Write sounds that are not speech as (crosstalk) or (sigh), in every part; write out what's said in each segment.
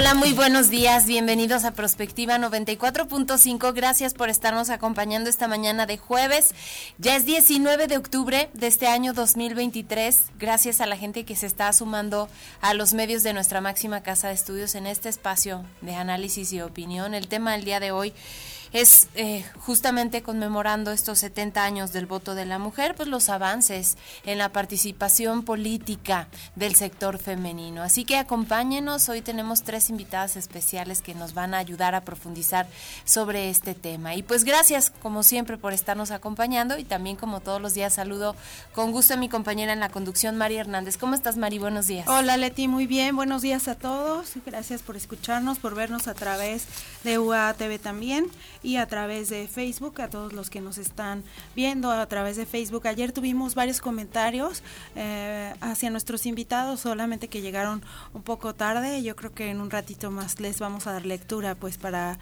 Hola, muy buenos días. Bienvenidos a Prospectiva 94.5. Gracias por estarnos acompañando esta mañana de jueves. Ya es 19 de octubre de este año 2023. Gracias a la gente que se está sumando a los medios de nuestra máxima casa de estudios en este espacio de análisis y opinión. El tema del día de hoy es eh, justamente conmemorando estos 70 años del voto de la mujer, pues los avances en la participación política del sector femenino. Así que acompáñenos, hoy tenemos tres invitadas especiales que nos van a ayudar a profundizar sobre este tema. Y pues gracias, como siempre, por estarnos acompañando y también como todos los días saludo con gusto a mi compañera en la conducción, María Hernández. ¿Cómo estás, Mari? Buenos días. Hola, Leti, muy bien. Buenos días a todos. Gracias por escucharnos, por vernos a través de UATV también y a través de Facebook, a todos los que nos están viendo a través de Facebook. Ayer tuvimos varios comentarios eh, hacia nuestros invitados, solamente que llegaron un poco tarde. Yo creo que en un ratito más les vamos a dar lectura, pues para,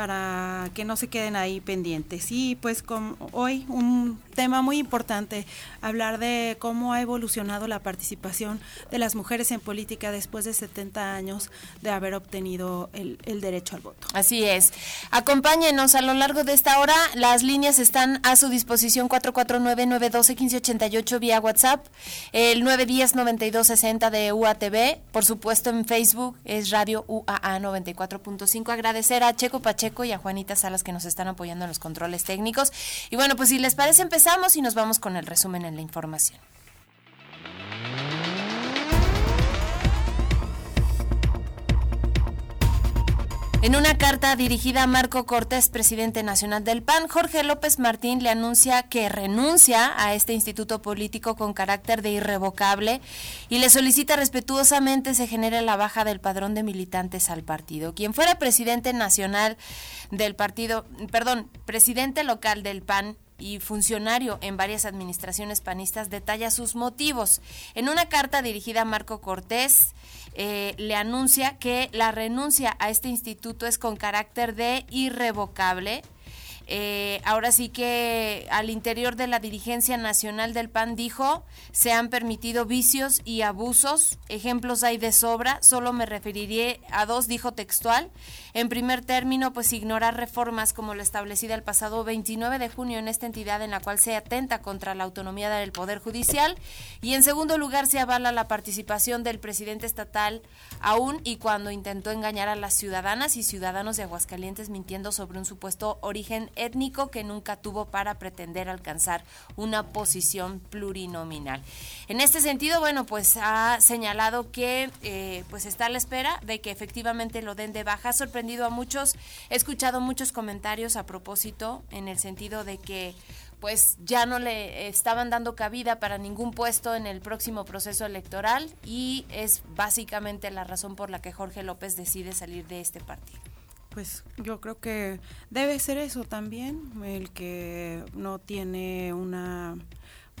para que no se queden ahí pendientes. Y pues con, hoy un tema muy importante, hablar de cómo ha evolucionado la participación de las mujeres en política después de 70 años de haber obtenido el, el derecho al voto. Así es. Acompáñenos a lo largo de esta hora. Las líneas están a su disposición 449-912-1588 vía WhatsApp, el 910-9260 de UATV, por supuesto en Facebook es Radio UAA 94.5. Agradecer a Checo Pacheco y a Juanita Salas que nos están apoyando en los controles técnicos. Y bueno, pues si les parece empezamos y nos vamos con el resumen en la información. En una carta dirigida a Marco Cortés, presidente nacional del PAN, Jorge López Martín le anuncia que renuncia a este instituto político con carácter de irrevocable y le solicita respetuosamente se genere la baja del padrón de militantes al partido. Quien fuera presidente nacional del partido, perdón, presidente local del PAN, y funcionario en varias administraciones panistas, detalla sus motivos. En una carta dirigida a Marco Cortés, eh, le anuncia que la renuncia a este instituto es con carácter de irrevocable eh, ahora sí que al interior de la dirigencia nacional del PAN dijo, se han permitido vicios y abusos, ejemplos hay de sobra, solo me referiré a dos, dijo textual. En primer término, pues ignorar reformas como lo establecida el pasado 29 de junio en esta entidad en la cual se atenta contra la autonomía del Poder Judicial. Y en segundo lugar, se avala la participación del presidente estatal aún y cuando intentó engañar a las ciudadanas y ciudadanos de Aguascalientes mintiendo sobre un supuesto origen étnico que nunca tuvo para pretender alcanzar una posición plurinominal. En este sentido, bueno, pues ha señalado que eh, pues está a la espera de que efectivamente lo den de baja. Ha sorprendido a muchos, he escuchado muchos comentarios a propósito en el sentido de que pues ya no le estaban dando cabida para ningún puesto en el próximo proceso electoral y es básicamente la razón por la que Jorge López decide salir de este partido pues yo creo que debe ser eso también, el que no tiene una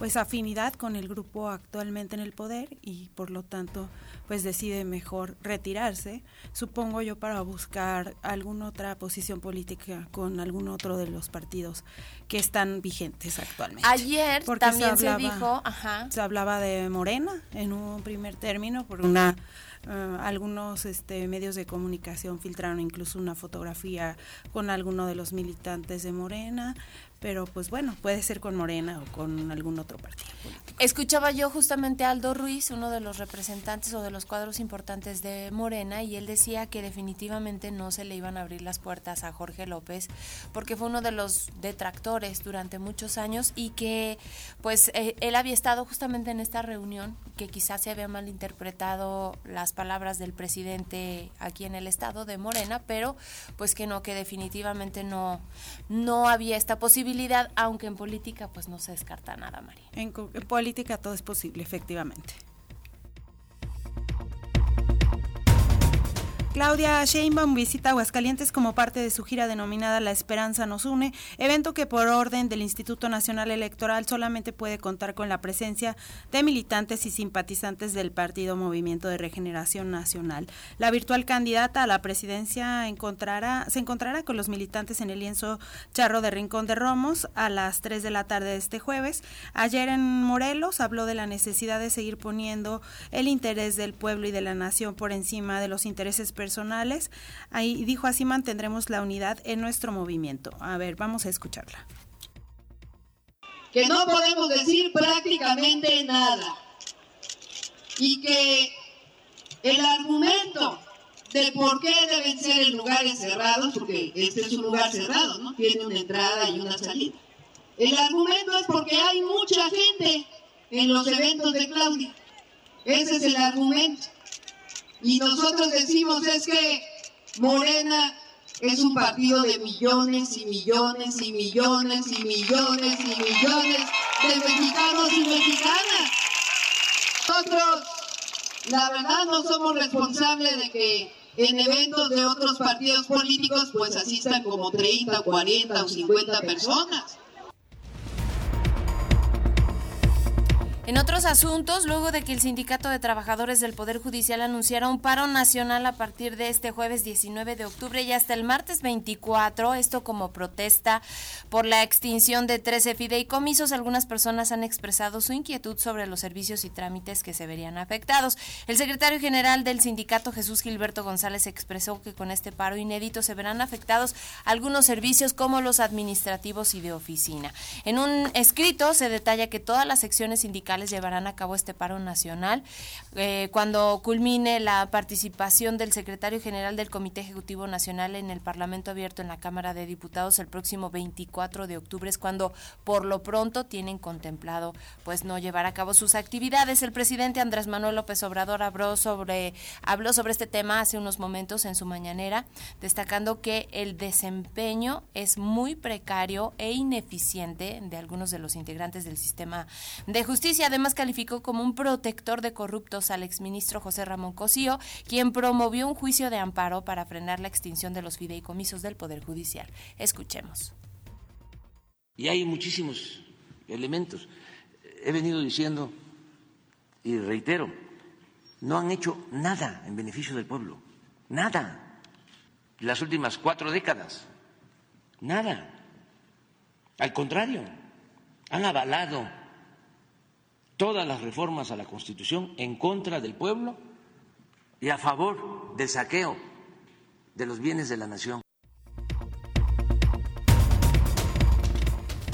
pues afinidad con el grupo actualmente en el poder y por lo tanto pues decide mejor retirarse, supongo yo para buscar alguna otra posición política con algún otro de los partidos que están vigentes actualmente. Ayer también se, dijo, se hablaba de Morena en un primer término por una Uh, algunos este, medios de comunicación filtraron incluso una fotografía con alguno de los militantes de Morena, pero pues bueno, puede ser con Morena o con algún otro partido. Escuchaba yo justamente a Aldo Ruiz, uno de los representantes o de los cuadros importantes de Morena, y él decía que definitivamente no se le iban a abrir las puertas a Jorge López, porque fue uno de los detractores durante muchos años y que pues eh, él había estado justamente en esta reunión, que quizás se había malinterpretado las palabras del presidente aquí en el estado de Morena, pero pues que no, que definitivamente no, no había esta posibilidad, aunque en política pues no se descarta nada, María. En, en política todo es posible, efectivamente. Claudia Sheinbaum visita Aguascalientes como parte de su gira denominada La Esperanza nos une, evento que por orden del Instituto Nacional Electoral solamente puede contar con la presencia de militantes y simpatizantes del Partido Movimiento de Regeneración Nacional. La virtual candidata a la presidencia encontrará, se encontrará con los militantes en el lienzo charro de Rincón de Romos a las 3 de la tarde de este jueves. Ayer en Morelos habló de la necesidad de seguir poniendo el interés del pueblo y de la nación por encima de los intereses personales. Ahí dijo así mantendremos la unidad en nuestro movimiento. A ver, vamos a escucharla. Que no podemos decir prácticamente nada y que el argumento de por qué deben ser en lugares cerrados, porque este es un lugar cerrado, ¿no? Tiene una entrada y una salida. El argumento es porque hay mucha gente en los eventos de Claudia. Ese es el argumento. Y nosotros decimos es que Morena es un partido de millones y millones y millones y millones y millones de mexicanos y mexicanas. Nosotros, la verdad, no somos responsables de que en eventos de otros partidos políticos pues asistan como 30, 40 o 50 personas. En otros asuntos, luego de que el Sindicato de Trabajadores del Poder Judicial anunciara un paro nacional a partir de este jueves 19 de octubre y hasta el martes 24, esto como protesta por la extinción de 13 fideicomisos, algunas personas han expresado su inquietud sobre los servicios y trámites que se verían afectados. El secretario general del sindicato, Jesús Gilberto González, expresó que con este paro inédito se verán afectados algunos servicios como los administrativos y de oficina. En un escrito se detalla que todas las secciones sindicales llevarán a cabo este paro nacional. Eh, cuando culmine la participación del secretario general del Comité Ejecutivo Nacional en el Parlamento Abierto en la Cámara de Diputados el próximo 24 de octubre es cuando por lo pronto tienen contemplado pues no llevar a cabo sus actividades. El presidente Andrés Manuel López Obrador habló sobre, habló sobre este tema hace unos momentos en su mañanera, destacando que el desempeño es muy precario e ineficiente de algunos de los integrantes del sistema de justicia. Además, calificó como un protector de corruptos al exministro José Ramón Cosío, quien promovió un juicio de amparo para frenar la extinción de los fideicomisos del Poder Judicial. Escuchemos. Y hay muchísimos elementos. He venido diciendo y reitero, no han hecho nada en beneficio del pueblo, nada. Las últimas cuatro décadas, nada. Al contrario, han avalado todas las reformas a la Constitución en contra del pueblo y a favor del saqueo de los bienes de la nación.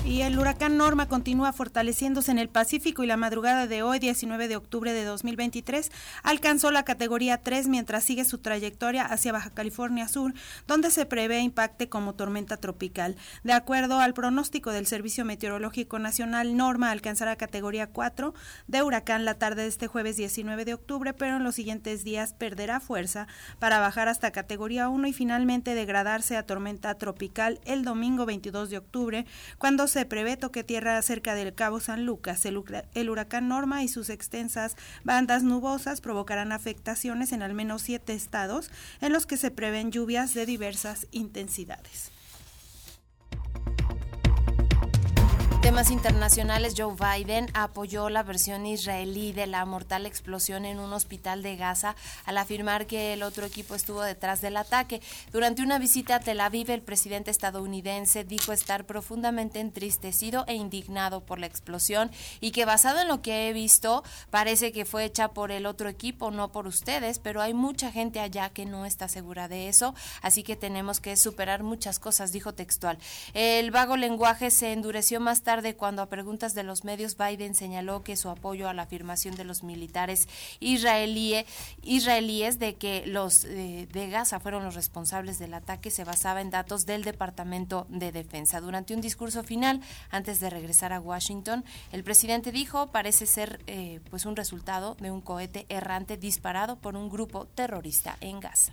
Y el huracán Norma continúa fortaleciéndose en el Pacífico y la madrugada de hoy, 19 de octubre de 2023, alcanzó la categoría 3 mientras sigue su trayectoria hacia Baja California Sur, donde se prevé impacte como tormenta tropical. De acuerdo al pronóstico del Servicio Meteorológico Nacional, Norma alcanzará categoría 4 de huracán la tarde de este jueves 19 de octubre, pero en los siguientes días perderá fuerza para bajar hasta categoría 1 y finalmente degradarse a tormenta tropical el domingo 22 de octubre, cuando se se prevé toque tierra cerca del Cabo San Lucas. El, el, huracán Norma y sus extensas bandas nubosas provocarán afectaciones en al menos siete estados en los que se prevén lluvias de diversas intensidades. Temas internacionales, Joe Biden apoyó la versión israelí de la mortal explosión en un hospital de Gaza al afirmar que el otro equipo estuvo detrás del ataque. Durante una visita a Tel Aviv, el presidente estadounidense dijo estar profundamente entristecido e indignado por la explosión y que basado en lo que he visto, parece que fue hecha por el otro equipo, no por ustedes, pero hay mucha gente allá que no está segura de eso, así que tenemos que superar muchas cosas, dijo textual. El vago lenguaje se endureció más tarde cuando a preguntas de los medios Biden señaló que su apoyo a la afirmación de los militares israelíes, israelíes de que los eh, de Gaza fueron los responsables del ataque se basaba en datos del Departamento de Defensa. Durante un discurso final, antes de regresar a Washington, el presidente dijo parece ser eh, pues un resultado de un cohete errante disparado por un grupo terrorista en Gaza.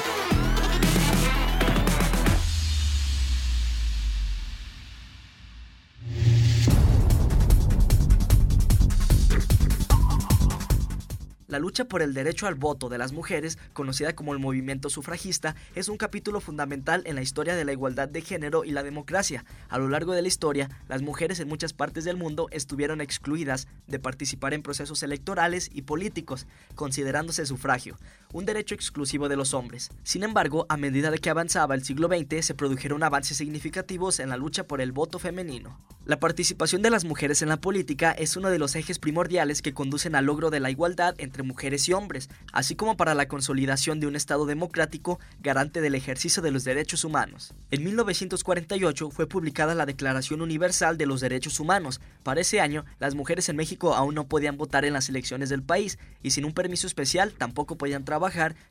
La lucha por el derecho al voto de las mujeres, conocida como el movimiento sufragista, es un capítulo fundamental en la historia de la igualdad de género y la democracia. A lo largo de la historia, las mujeres en muchas partes del mundo estuvieron excluidas de participar en procesos electorales y políticos, considerándose sufragio, un derecho exclusivo de los hombres. Sin embargo, a medida de que avanzaba el siglo XX, se produjeron avances significativos en la lucha por el voto femenino. La participación de las mujeres en la política es uno de los ejes primordiales que conducen al logro de la igualdad entre mujeres y hombres, así como para la consolidación de un Estado democrático garante del ejercicio de los derechos humanos. En 1948 fue publicada la Declaración Universal de los Derechos Humanos. Para ese año, las mujeres en México aún no podían votar en las elecciones del país y sin un permiso especial tampoco podían trabajar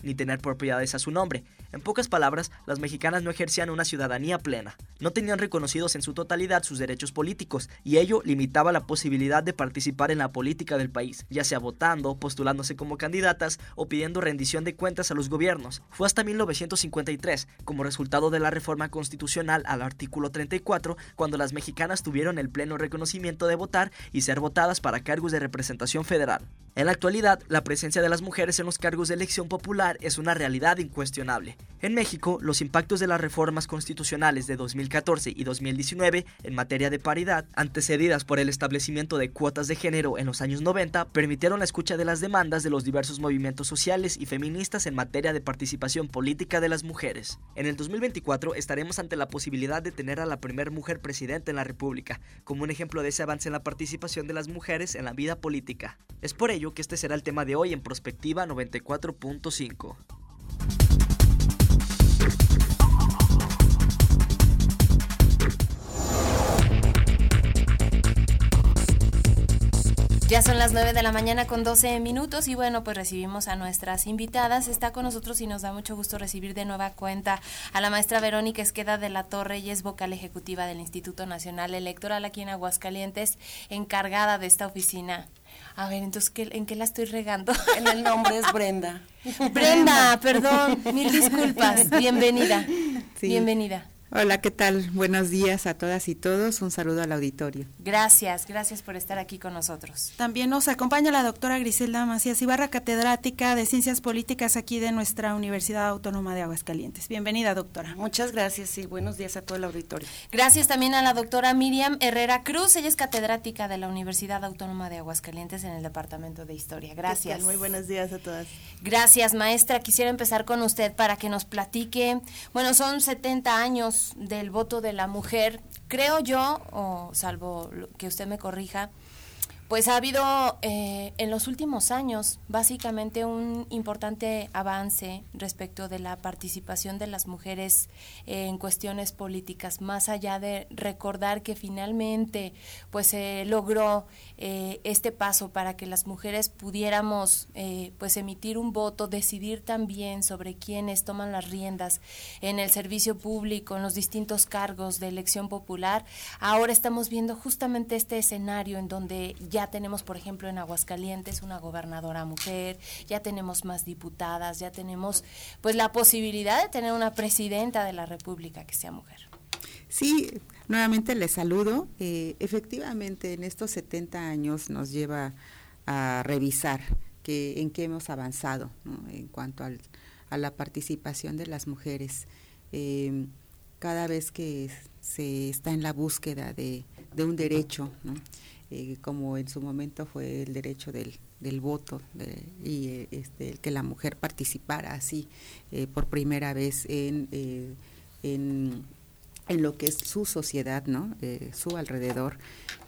ni tener propiedades a su nombre. En pocas palabras, las mexicanas no ejercían una ciudadanía plena. No tenían reconocidos en su totalidad sus derechos políticos y ello limitaba la posibilidad de participar en la política del país, ya sea votando, postulándose como candidatas o pidiendo rendición de cuentas a los gobiernos. Fue hasta 1953, como resultado de la reforma constitucional al artículo 34, cuando las mexicanas tuvieron el pleno reconocimiento de votar y ser votadas para cargos de representación federal. En la actualidad, la presencia de las mujeres en los cargos de elección popular es una realidad incuestionable. En México, los impactos de las reformas constitucionales de 2014 y 2019 en materia de paridad, antecedidas por el establecimiento de cuotas de género en los años 90, permitieron la escucha de las demandas de los diversos movimientos sociales y feministas en materia de participación política de las mujeres. En el 2024 estaremos ante la posibilidad de tener a la primera mujer presidenta en la República, como un ejemplo de ese avance en la participación de las mujeres en la vida política. Es por ello que este será el tema de hoy en Prospectiva 94.5. Ya son las 9 de la mañana con 12 minutos y bueno, pues recibimos a nuestras invitadas. Está con nosotros y nos da mucho gusto recibir de nueva cuenta a la maestra Verónica Esqueda de la Torre y es vocal ejecutiva del Instituto Nacional Electoral aquí en Aguascalientes, encargada de esta oficina. A ver, entonces, ¿en qué la estoy regando? (laughs) En el nombre es Brenda. Brenda, perdón, mil disculpas. Bienvenida. Bienvenida. Hola, ¿qué tal? Buenos días a todas y todos. Un saludo al auditorio. Gracias, gracias por estar aquí con nosotros. También nos acompaña la doctora Griselda Macías Ibarra, catedrática de Ciencias Políticas aquí de nuestra Universidad Autónoma de Aguascalientes. Bienvenida, doctora. Muchas gracias y buenos días a todo el auditorio. Gracias también a la doctora Miriam Herrera Cruz. Ella es catedrática de la Universidad Autónoma de Aguascalientes en el Departamento de Historia. Gracias. Muy buenos días a todas. Gracias, maestra. Quisiera empezar con usted para que nos platique. Bueno, son 70 años del voto de la mujer, creo yo, o salvo que usted me corrija, pues ha habido eh, en los últimos años básicamente un importante avance respecto de la participación de las mujeres en cuestiones políticas, más allá de recordar que finalmente pues se logró eh, este paso para que las mujeres pudiéramos eh, pues emitir un voto, decidir también sobre quiénes toman las riendas en el servicio público, en los distintos cargos de elección popular. Ahora estamos viendo justamente este escenario en donde ya ya tenemos, por ejemplo, en Aguascalientes una gobernadora mujer, ya tenemos más diputadas, ya tenemos pues la posibilidad de tener una presidenta de la República que sea mujer. Sí, nuevamente les saludo. Eh, efectivamente, en estos 70 años nos lleva a revisar que, en qué hemos avanzado en cuanto al, a la participación de las mujeres. Eh, cada vez que se está en la búsqueda de, de un derecho, ¿no? Eh, como en su momento fue el derecho del, del voto y eh, este, que la mujer participara así eh, por primera vez en, en, en, lo que es su sociedad, ¿no? su alrededor.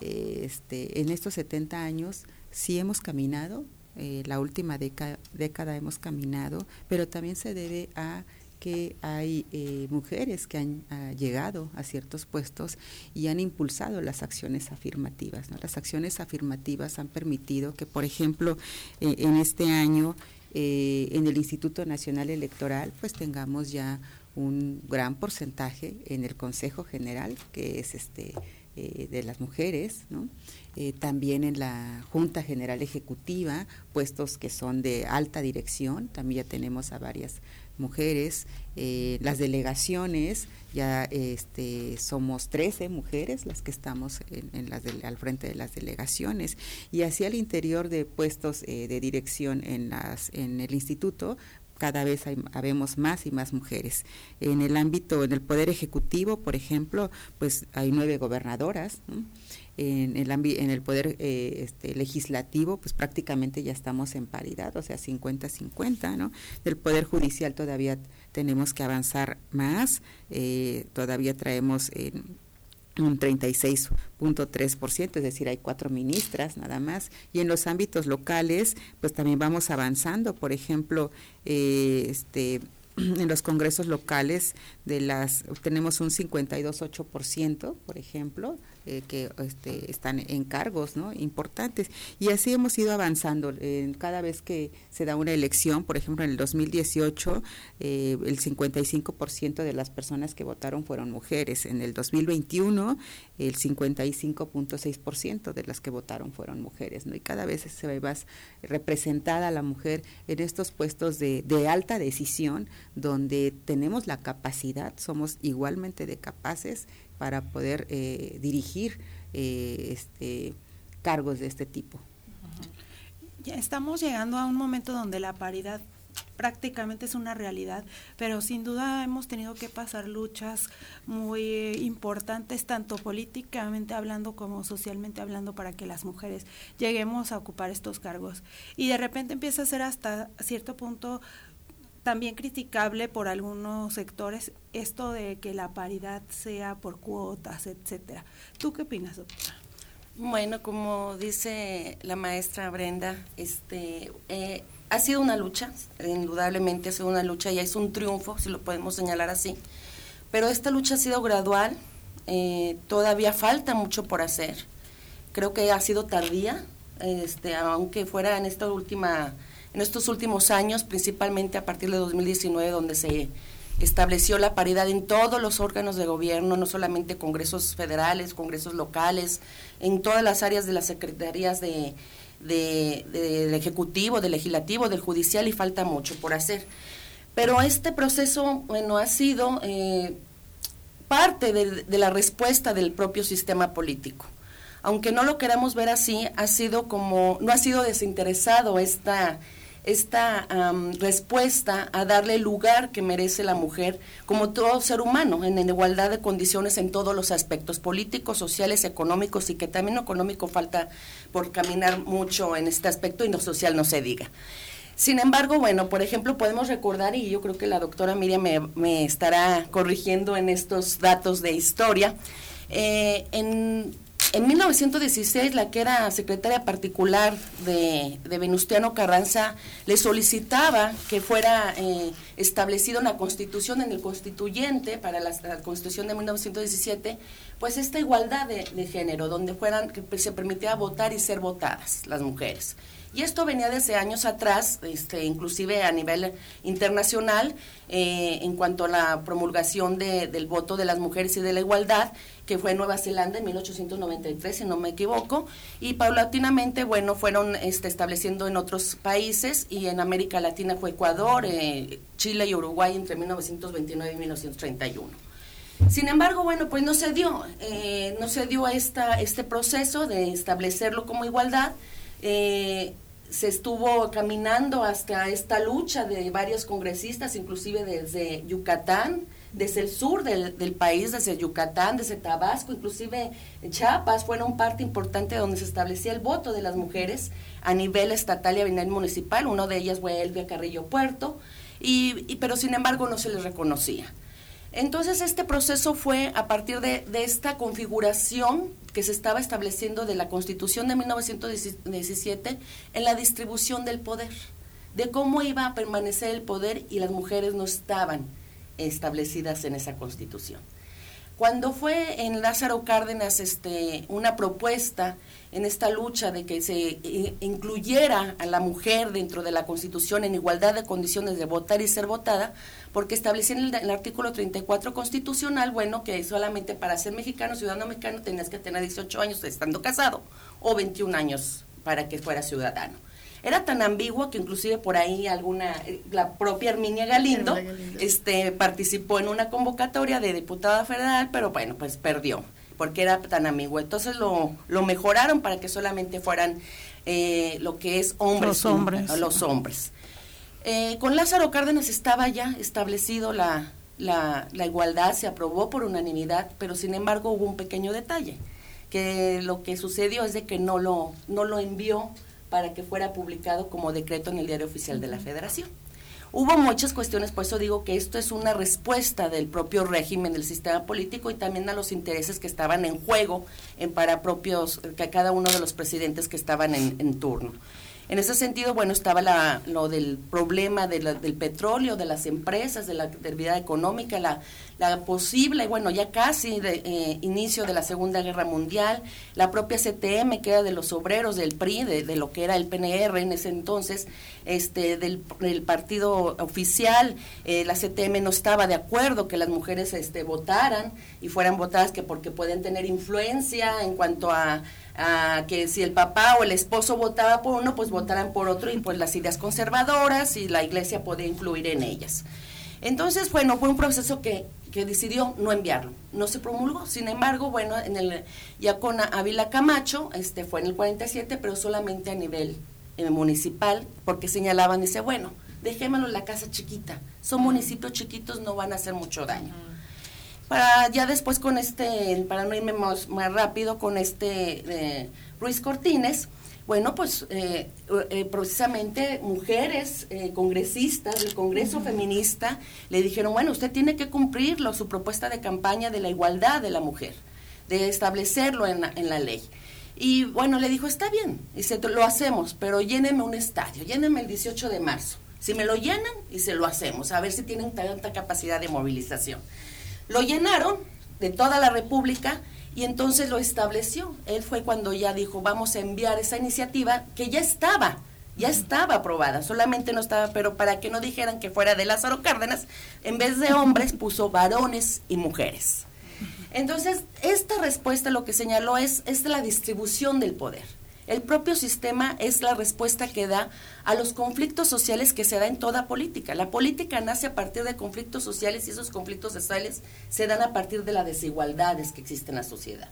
este, en estos 70 años sí hemos caminado, la última década hemos caminado, pero también se debe a que hay eh, mujeres que han ah, llegado a ciertos puestos y han impulsado las acciones afirmativas. Las acciones afirmativas han permitido que, por ejemplo, eh, en este año eh, en el Instituto Nacional Electoral, pues tengamos ya un gran porcentaje en el Consejo General, que es este de las mujeres, también en la Junta General Ejecutiva, puestos que son de alta dirección, también ya tenemos a varias mujeres, eh, las delegaciones, ya este, somos 13 mujeres las que estamos en, las al frente de las delegaciones y hacia el interior de puestos eh, de dirección en, las, en el instituto, cada vez hay, habemos más y más mujeres. En el ámbito, en el Poder Ejecutivo, por ejemplo, pues hay nueve gobernadoras en el, en el poder eh, este, legislativo, pues prácticamente ya estamos en paridad, o sea, 50-50, ¿no? Del poder judicial todavía tenemos que avanzar más, eh, todavía traemos un 36.3%, es decir, hay cuatro ministras nada más. Y en los ámbitos locales, pues también vamos avanzando. Por ejemplo, eh, este (clears throat) en los congresos locales de las tenemos un 52.8%, por ejemplo, eh, que este, están en cargos ¿no? importantes. Y así hemos ido avanzando. cada vez que se da una elección, por ejemplo, en el 2018, eh, el 55% de las personas que votaron fueron mujeres. En el 2021, el 55.6% de las que votaron fueron mujeres. ¿no? Y cada vez se ve más representada la mujer en estos puestos de, de alta decisión, donde tenemos la capacidad, somos igualmente de capaces para poder eh, dirigir eh, este, cargos de este tipo. Ya estamos llegando a un momento donde la paridad prácticamente es una realidad, pero sin duda hemos tenido que pasar luchas muy importantes, tanto políticamente hablando como socialmente hablando, para que las mujeres lleguemos a ocupar estos cargos. Y de repente empieza a ser hasta cierto punto también criticable por algunos sectores esto de que la paridad sea por cuotas, etcétera. ¿Tú qué opinas, doctora? Bueno, como dice la maestra Brenda, este eh, ha sido una lucha, indudablemente ha sido una lucha y es un triunfo, si lo podemos señalar así. Pero esta lucha ha sido gradual, eh, todavía falta mucho por hacer. Creo que ha sido tardía, este, aunque fuera en esta última en estos últimos años, principalmente a partir de 2019, donde se estableció la paridad en todos los órganos de gobierno, no solamente congresos federales, congresos locales, en todas las áreas de las secretarías de, del Ejecutivo, del Legislativo, del Judicial, y falta mucho por hacer. Pero este proceso, bueno, ha sido eh, parte de, de la respuesta del propio sistema político aunque no lo queramos ver así, ha sido como, no ha sido desinteresado esta, esta respuesta a darle el lugar que merece la mujer como todo ser humano, en, igualdad de condiciones en todos los aspectos políticos, sociales, económicos y que también económico falta por caminar mucho en este aspecto y no social no se diga. Sin embargo, bueno, por ejemplo, podemos recordar, y yo creo que la doctora Miriam me, me estará corrigiendo en estos datos de historia, eh, en en 1916, la que era secretaria particular de, Venustiano Carranza le solicitaba que fuera eh, establecida una constitución en el constituyente para la, constitución de 1917, pues esta igualdad de, de, género, donde fueran, que se permitía votar y ser votadas las mujeres. Y esto venía desde años atrás, este, inclusive a nivel internacional, eh, en cuanto a la promulgación del voto de las mujeres y de la igualdad, que fue en Nueva Zelanda en 1893, si no me equivoco, y paulatinamente, bueno, fueron este, estableciendo en otros países y en América Latina fue Ecuador, eh, Chile y Uruguay entre 1929 y 1931. Sin embargo, bueno, pues no se dio, eh, no se dio esta, este proceso de establecerlo como igualdad. Se estuvo caminando hasta esta lucha de varios congresistas, inclusive desde Yucatán, desde el sur del, del, país, desde Yucatán, desde Tabasco, inclusive Chiapas, fueron parte importante donde se establecía el voto de las mujeres a nivel estatal y a nivel municipal. Uno de ellas fue Elvia Carrillo Puerto, y, pero sin embargo no se les reconocía. Entonces este proceso fue a partir de, esta configuración que se estaba estableciendo de la Constitución de 1917 en la distribución del poder, de cómo iba a permanecer el poder y las mujeres no estaban establecidas en esa Constitución. Cuando fue en Lázaro Cárdenas este, una propuesta en esta lucha de que se eh, incluyera a la mujer dentro de la Constitución en igualdad de condiciones de votar y ser votada, porque establecía en el, artículo 34 constitucional, bueno, que solamente para ser mexicano, ciudadano mexicano, tenías que tener 18 años estando casado o 21 años para que fuera ciudadano. Era tan ambiguo que inclusive por ahí alguna, la propia Herminia Galindo, este participó en una convocatoria de diputada federal, pero bueno, pues perdió, porque era tan ambiguo. Entonces lo, lo mejoraron para que solamente fueran eh, lo que es hombres. Los hombres. Los hombres. Eh, con Lázaro Cárdenas estaba ya establecido la, la, la igualdad, se aprobó por unanimidad, pero sin embargo hubo un pequeño detalle, que lo que sucedió es de que no lo, no lo envió para que fuera publicado como decreto en el Diario Oficial de la Federación. Hubo muchas cuestiones, por eso digo que esto es una respuesta del propio régimen del sistema político y también a los intereses que estaban en juego en para propios, cada uno de los presidentes que estaban en, en turno. En ese sentido, bueno, estaba la, lo del problema de la, del petróleo, de las empresas, de la actividad económica, la, la posible, bueno, ya casi de, eh, inicio de la Segunda Guerra Mundial, la propia CTM, que era de los obreros del PRI, de, de lo que era el PNR en ese entonces, este, del, del partido oficial, eh, la CTM no estaba de acuerdo que las mujeres este, votaran y fueran votadas que porque pueden tener influencia en cuanto a a que si el papá o el esposo votaba por uno, pues votaran por otro y pues las ideas conservadoras y la iglesia podía influir en ellas. Entonces, bueno, fue un proceso que, que decidió no enviarlo, no se promulgó. Sin embargo, bueno, en el, ya con Ávila Camacho, este fue en el 47, pero solamente a nivel eh, municipal, porque señalaban, dice, bueno, dejémoslo en la casa chiquita, son municipios chiquitos, no van a hacer mucho daño. Para ya después con este, para no irme más, más rápido, con este eh, Ruiz Cortines, bueno, pues eh, eh, precisamente mujeres eh, congresistas del Congreso Feminista le dijeron, bueno, usted tiene que cumplirlo, su propuesta de campaña de la igualdad de la mujer, de establecerlo en la, en la ley. Y bueno, le dijo, está bien, dice, lo hacemos, pero lléneme un estadio, lléneme el 18 de marzo. Si me lo llenan, y se lo hacemos, a ver si tienen tanta capacidad de movilización. Lo llenaron de toda la República y entonces lo estableció. Él fue cuando ya dijo, vamos a enviar esa iniciativa que ya estaba, ya estaba aprobada, solamente no estaba, pero para que no dijeran que fuera de Lázaro Cárdenas, en vez de hombres puso varones y mujeres. Entonces, esta respuesta lo que señaló es, es la distribución del poder. El propio sistema es la respuesta que da a los conflictos sociales que se da en toda política. La política nace a partir de conflictos sociales y esos conflictos sociales se dan a partir de las desigualdades que existen en la sociedad.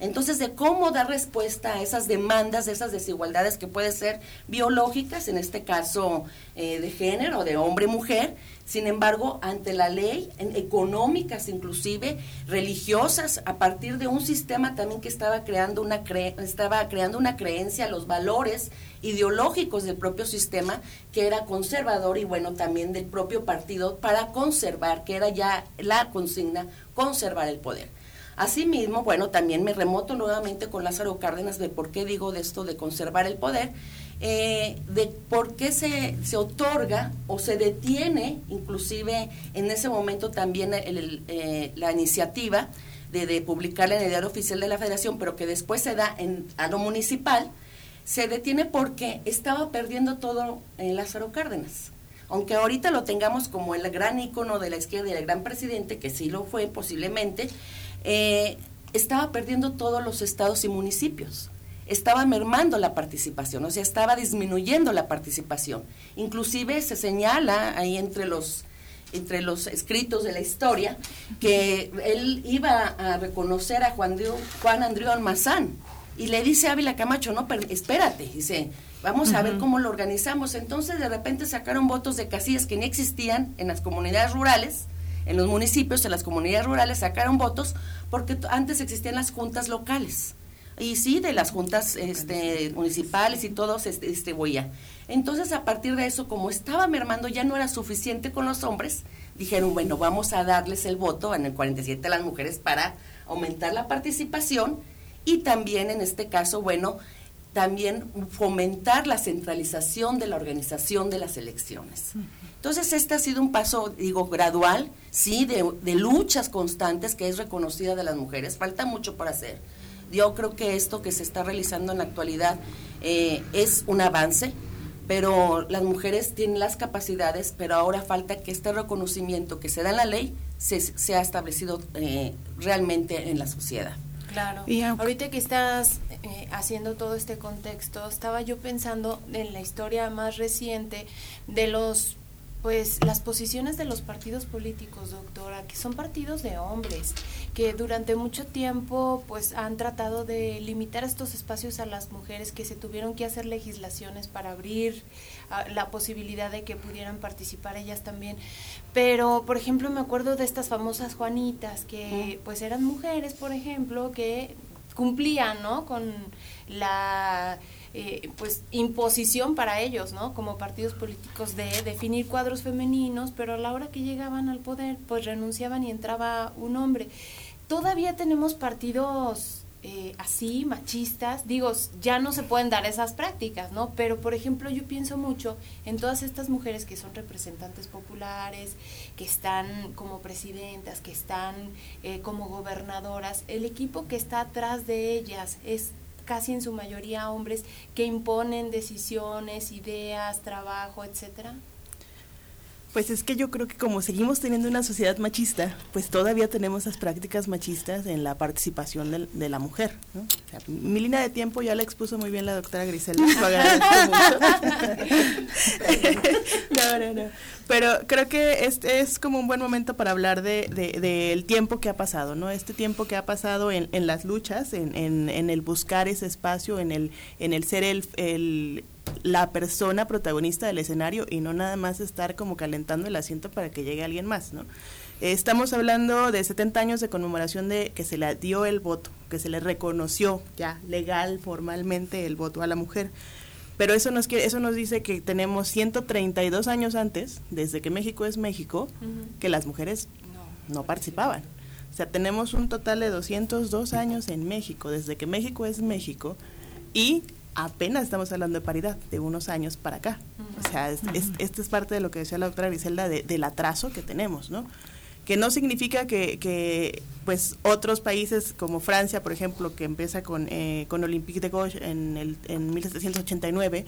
Entonces, de cómo dar respuesta a esas demandas, de esas desigualdades que pueden ser biológicas, en este caso eh, de género, de hombre-mujer, sin embargo, ante la ley, en económicas inclusive, religiosas, a partir de un sistema también que estaba creando una, cre estaba creando una creencia, los valores ideológicos del propio sistema, que era conservador y bueno, también del propio partido, para conservar, que era ya la consigna, conservar el poder. Asimismo, bueno, también me remoto nuevamente con Lázaro Cárdenas de por qué digo de esto de conservar el poder, eh, de por qué se, se, otorga o se detiene, inclusive en ese momento también el, eh, la iniciativa de, publicarla en el diario oficial de la federación, pero que después se da en, a lo municipal, se detiene porque estaba perdiendo todo en Lázaro Cárdenas. Aunque ahorita lo tengamos como el gran ícono de la izquierda y el gran presidente, que sí lo fue posiblemente, eh, estaba perdiendo todos los estados y municipios. Estaba mermando la participación, o sea, estaba disminuyendo la participación. Inclusive se señala ahí entre los entre los escritos de la historia que él iba a reconocer a Juan, Juan Andrés Almazán y le dice a Ávila Camacho, no, espérate, dice, vamos uh -huh. a ver cómo lo organizamos. Entonces de repente sacaron votos de casillas que ni existían en las comunidades rurales en los municipios, en las comunidades rurales, sacaron votos, porque antes existían las juntas locales. Y sí, de las juntas este, municipales y todos este, este Entonces, a partir de eso, como estaba mermando, ya no era suficiente con los hombres, dijeron, bueno, vamos a darles el voto en el 47 a las mujeres para aumentar la participación y también en este caso, bueno, también fomentar la centralización de la organización de las elecciones. Entonces, este ha sido un paso, digo, gradual, sí, de, luchas constantes que es reconocida de las mujeres. Falta mucho por hacer. Yo creo que esto que se está realizando en la actualidad eh, es un avance, pero las mujeres tienen las capacidades, pero ahora falta que este reconocimiento que se da en la ley se, sea establecido eh, realmente en la sociedad. Claro. Y ahorita que estás eh, haciendo todo este contexto, estaba yo pensando en la historia más reciente de los pues las posiciones de los partidos políticos, doctora, que son partidos de hombres, que durante mucho tiempo pues han tratado de limitar estos espacios a las mujeres, que se tuvieron que hacer legislaciones para abrir ah, la posibilidad de que pudieran participar ellas también. Pero, por ejemplo, me acuerdo de estas famosas Juanitas, que pues eran mujeres, por ejemplo, que cumplían, ¿no? Con la eh, pues imposición para ellos, ¿no? Como partidos políticos de definir cuadros femeninos, pero a la hora que llegaban al poder, pues renunciaban y entraba un hombre. Todavía tenemos partidos eh, así, machistas, digo, ya no se pueden dar esas prácticas, ¿no? Pero, por ejemplo, yo pienso mucho en todas estas mujeres que son representantes populares, que están como presidentas, que están eh, como gobernadoras, el equipo que está atrás de ellas es casi en su mayoría hombres que imponen decisiones, ideas, trabajo, etcétera. Pues es que yo creo que como seguimos teniendo una sociedad machista, pues todavía tenemos esas prácticas machistas en la participación de, la mujer. ¿no? mi línea de tiempo ya la expuso muy bien la doctora Griselda. (laughs) no, no, no. Pero creo que este es como un buen momento para hablar del de, de, tiempo que ha pasado, ¿no? Este tiempo que ha pasado en, en las luchas, en, en, en, el buscar ese espacio, en el, en el ser el, el la persona protagonista del escenario y no nada más estar como calentando el asiento para que llegue alguien más, ¿no? Estamos hablando de 70 años de conmemoración de que se le dio el voto, que se le reconoció ya legal, formalmente el voto a la mujer. Pero eso nos, eso nos dice que tenemos 132 años antes, desde que México es México, que las mujeres no participaban. O sea, tenemos un total de 202 años en México, desde que México es México, y apenas estamos hablando de paridad, de unos años para acá. O sea, es, esto es parte de lo que decía la doctora Griselda del atraso que tenemos, ¿no? Que no significa que, que, pues, otros países como Francia, por ejemplo, que empieza con, eh, con Olympique de Gauche en, el, en 1789,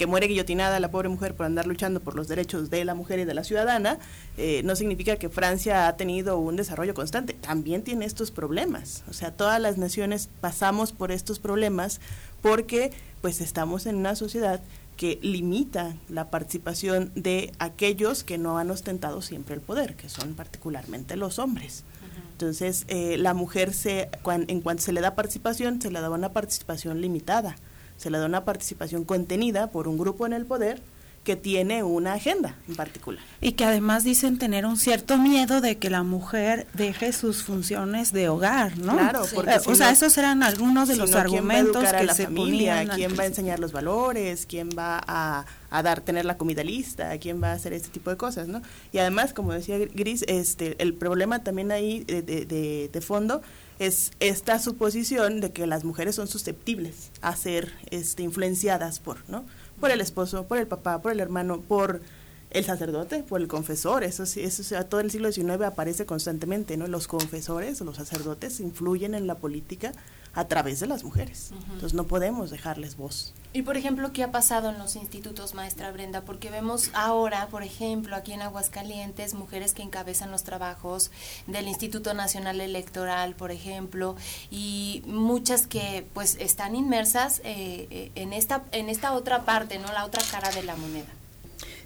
que muere guillotinada la pobre mujer por andar luchando por los derechos de la mujer y de la ciudadana, eh, no significa que Francia ha tenido un desarrollo constante. También tiene estos problemas. O sea, todas las naciones pasamos por estos problemas porque pues estamos en una sociedad que limita la participación de aquellos que no han ostentado siempre el poder, que son particularmente los hombres. Entonces, eh, la mujer, se, en cuanto se le da participación, se le da una participación limitada se le da una participación contenida por un grupo en el poder que tiene una agenda en particular. Y que además dicen tener un cierto miedo de que la mujer deje sus funciones de hogar, ¿no? Claro, porque o sea, esos eran algunos de los argumentos que la se familia, quién va a enseñar los valores, quién va a, dar tener la comida lista, quién va a hacer este tipo de cosas, ¿no? Y además, como decía Gris, este el problema también ahí de, de, de fondo es esta suposición de que las mujeres son susceptibles a ser este, influenciadas por, ¿no? Por el esposo, por el papá, por el hermano, por el sacerdote, por el confesor, eso sí, eso a todo el siglo XIX aparece constantemente, ¿no? Los confesores, los sacerdotes influyen en la política a través de las mujeres. Entonces no podemos dejarles voz. Y por ejemplo, ¿qué ha pasado en los institutos, maestra Brenda? Porque vemos ahora, por ejemplo, aquí en Aguascalientes, mujeres que encabezan los trabajos del Instituto Nacional Electoral, por ejemplo, y muchas que pues están inmersas eh, eh, en esta en esta otra parte, no la otra cara de la moneda.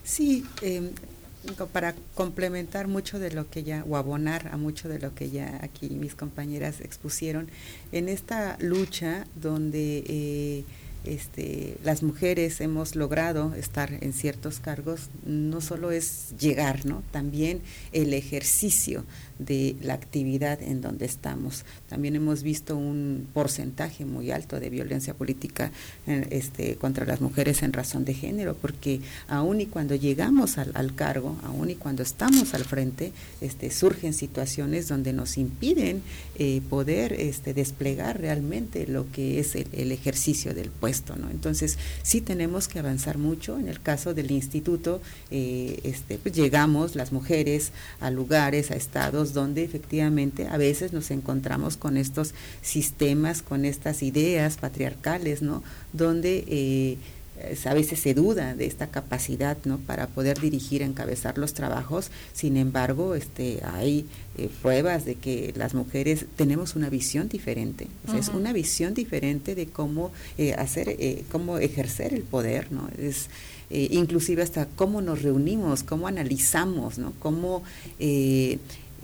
Sí, eh, para complementar mucho de lo que ya, o abonar a mucho de lo que ya aquí mis compañeras expusieron, en esta lucha donde eh, este, las mujeres hemos logrado estar en ciertos cargos, no solo es llegar, ¿no? También el ejercicio de la actividad en donde estamos. También hemos visto un porcentaje muy alto de violencia política eh, este, contra las mujeres en razón de género, porque aún y cuando llegamos al, cargo, aún y cuando estamos al frente, este, surgen situaciones donde nos impiden eh, poder este, desplegar realmente lo que es el, ejercicio del puesto. ¿no? Entonces, sí tenemos que avanzar mucho. En el caso del instituto, eh, este, pues llegamos las mujeres a lugares, a estados, donde efectivamente a veces nos encontramos con estos sistemas, con estas ideas patriarcales, ¿no? Donde eh, a veces se duda de esta capacidad no para poder dirigir encabezar los trabajos. Sin embargo este hay eh, pruebas de que las mujeres tenemos una visión diferente. Es una visión diferente de cómo eh, hacer cómo ejercer el poder no es inclusive hasta cómo nos reunimos cómo analizamos no cómo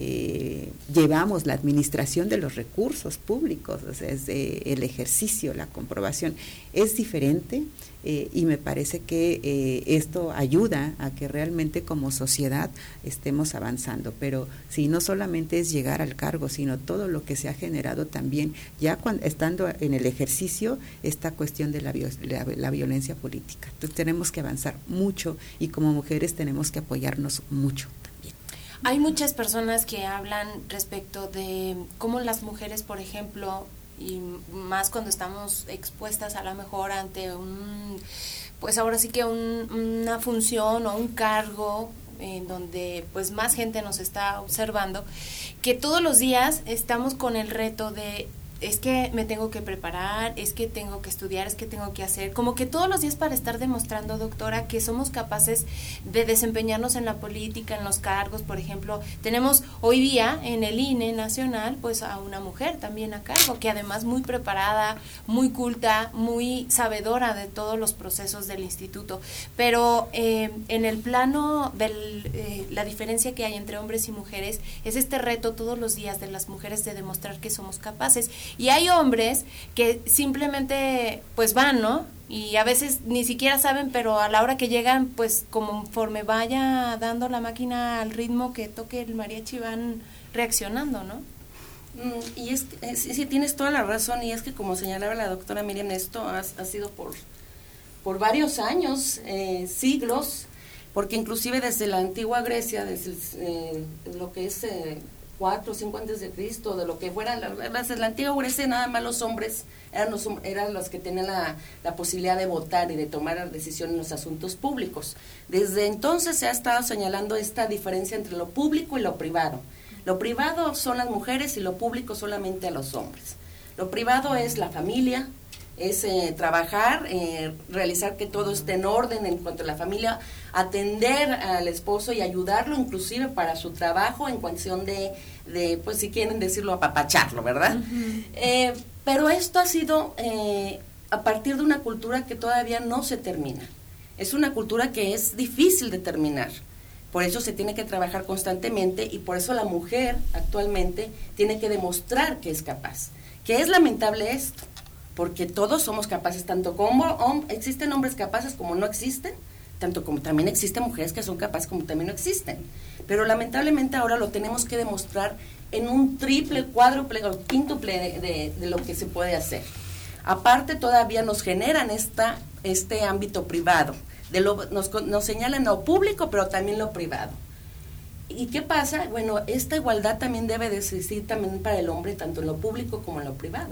eh, llevamos la administración de los recursos públicos, o sea, es el ejercicio, la comprobación, es diferente eh, y me parece que eh, esto ayuda a que realmente como sociedad estemos avanzando. Pero si no solamente es llegar al cargo, sino todo lo que se ha generado también, ya cuando, estando en el ejercicio, esta cuestión de la violencia política. Entonces tenemos que avanzar mucho y como mujeres tenemos que apoyarnos mucho. Hay muchas personas que hablan respecto de cómo las mujeres, por ejemplo, y más cuando estamos expuestas a lo mejor ante un, pues ahora sí que una función o un cargo en donde pues más gente nos está observando, que todos los días estamos con el reto de es que me tengo que preparar, es que tengo que estudiar, es que tengo que hacer, como que todos los días para estar demostrando, doctora, que somos capaces de desempeñarnos en la política, en los cargos, por ejemplo, tenemos hoy día en el INE nacional, pues a una mujer también a cargo, que además muy preparada, muy culta, muy sabedora de todos los procesos del instituto, pero eh, en el plano de eh, la diferencia que hay entre hombres y mujeres, es este reto todos los días de las mujeres de demostrar que somos capaces y hay hombres que simplemente pues van, ¿no? Y a veces ni siquiera saben, pero a la hora que llegan, pues conforme vaya dando la máquina al ritmo que toque el mariachi van reaccionando, ¿no? Mm, y es que, sí, tienes toda la razón, y es que como señalaba la doctora Miriam, esto ha, sido por, por varios años, eh, siglos, porque inclusive desde la antigua Grecia, desde eh, lo que es eh, cuatro o cinco antes de Cristo, de lo que fuera, la, la, antigua Grecia nada más los hombres eran los, eran los que tenían la, la, posibilidad de votar y de tomar decisión en los asuntos públicos. Desde entonces se ha estado señalando esta diferencia entre lo público y lo privado. Lo privado son las mujeres y lo público solamente a los hombres. Lo privado es la familia, es eh, trabajar, eh, realizar que todo esté en orden en cuanto a la familia, atender al esposo y ayudarlo inclusive para su trabajo en cuestión de, de pues si quieren decirlo, apapacharlo, ¿verdad? Eh, pero esto ha sido a partir de una cultura que todavía no se termina. Es una cultura que es difícil de terminar. Por eso se tiene que trabajar constantemente y por eso la mujer actualmente tiene que demostrar que es capaz. Que es lamentable esto porque todos somos capaces, tanto como existen hombres capaces como no existen, tanto como también existen mujeres que son capaces como también no existen. Pero lamentablemente ahora lo tenemos que demostrar en un triple, cuádruple o quíntuple de, de, lo que se puede hacer. Aparte todavía nos generan esta, este ámbito privado, de lo, nos, nos señalan lo público pero también lo privado. ¿Y qué pasa? Bueno, esta igualdad también debe de existir también para el hombre, tanto en lo público como en lo privado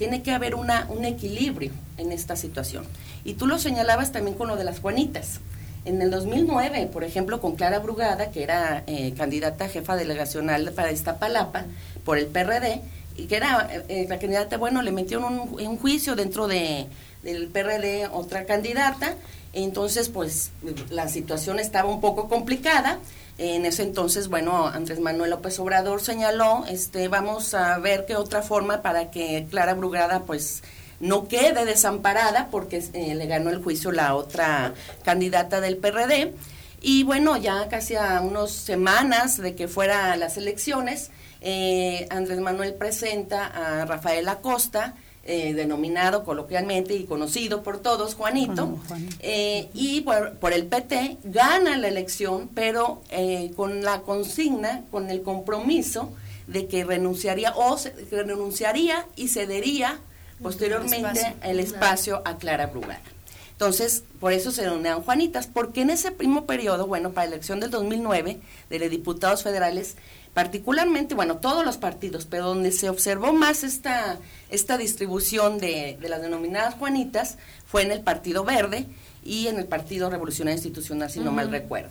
tiene que haber una, un equilibrio en esta situación. Y tú lo señalabas también con lo de las Juanitas. En el 2009, por ejemplo, con Clara Brugada, que era eh, candidata jefa delegacional para Iztapalapa por el PRD, y que era eh, la candidata, bueno, le metieron un, un juicio dentro de, del PRD otra candidata, entonces pues la situación estaba un poco complicada en ese entonces, bueno, Andrés Manuel López Obrador señaló, este, vamos a ver qué otra forma para que Clara Brugada, pues, no quede desamparada porque eh, le ganó el juicio la otra candidata del PRD. Y bueno, ya casi a unas semanas de que fuera las elecciones, eh, Andrés Manuel presenta a Rafael Acosta, eh, denominado coloquialmente y conocido por todos, Juanito, eh, y por, el PT gana la elección, pero eh, con la consigna, con el compromiso de que renunciaría o renunciaría y cedería posteriormente el espacio, a Clara Brugada. Entonces, por eso se denominaron Juanitas, porque en ese mismo periodo, bueno, para la elección del 2009 de los diputados federales, particularmente, bueno, todos los partidos, pero donde se observó más esta, esta distribución de, las denominadas Juanitas fue en el Partido Verde y en el Partido Revolucionario Institucional, si no mal recuerdo.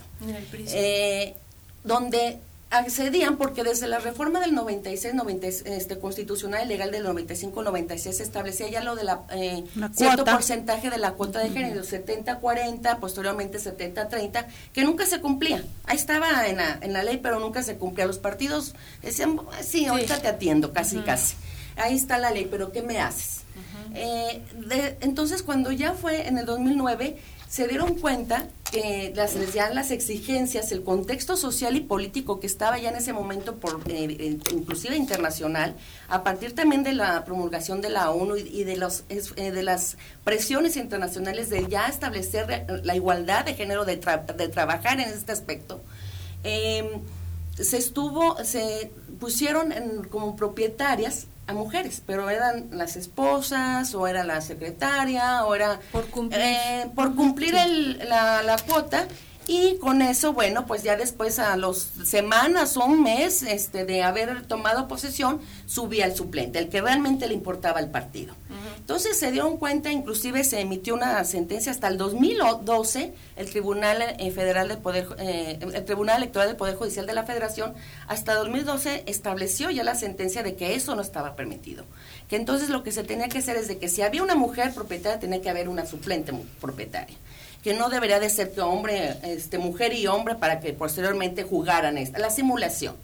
Eh, donde accedían porque desde la reforma del 96, 96 este, constitucional y legal del 95-96 se establecía ya lo de la eh, cierto porcentaje de la cuota de género, 70-40, posteriormente 70-30, que nunca se cumplía. Ahí estaba en la, en la ley, pero nunca se cumplía. Los partidos decían, sí, ahorita te atiendo, casi, casi. Ahí está la ley, pero ¿qué me haces? Eh, entonces, cuando ya fue en el 2009, se dieron cuenta que las, ya las exigencias, el contexto social y político que estaba ya en ese momento, por, eh, eh, inclusive internacional, a partir también de la promulgación de la ONU y, de, los, eh, de las presiones internacionales de ya establecer la igualdad de género, de, trabajar en este aspecto, se estuvo, se pusieron como propietarias a mujeres, pero eran las esposas o era la secretaria o era por cumplir, eh, por cumplir el, la, la cuota y con eso, bueno, pues ya después a las semanas o un mes este, de haber tomado posesión, subía el suplente, el que realmente le importaba el partido. Entonces se dieron cuenta, inclusive se emitió una sentencia hasta el 2012, el Tribunal eh, Federal del Poder, eh, el Tribunal Electoral del Poder Judicial de la Federación, hasta 2012 estableció ya la sentencia de que eso no estaba permitido. Que entonces lo que se tenía que hacer es de que si había una mujer propietaria, tenía que haber una suplente propietaria que no debería de ser que hombre, este, mujer y hombre para que posteriormente jugaran esta, la simulación.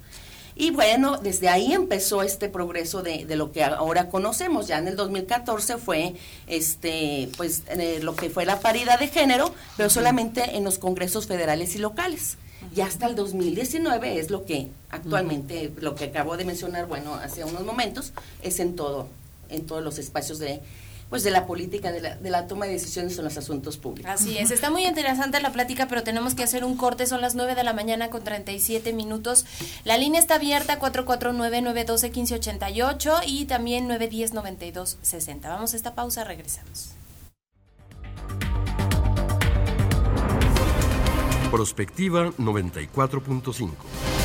Y bueno, desde ahí empezó este progreso de, de, lo que ahora conocemos. Ya en el 2014 fue este, pues, eh, lo que fue la paridad de género, pero solamente en los congresos federales y locales. Y hasta el 2019 es lo que actualmente, lo que acabo de mencionar, bueno, hace unos momentos, es en todo, en todos los espacios de pues de la política, de la, de la toma de decisiones en los asuntos públicos. Así es, está muy interesante la plática, pero tenemos que hacer un corte, son las 9 de la mañana con 37 minutos. La línea está abierta 449-912-1588 y también 910-9260. Vamos a esta pausa, regresamos. Prospectiva 94.5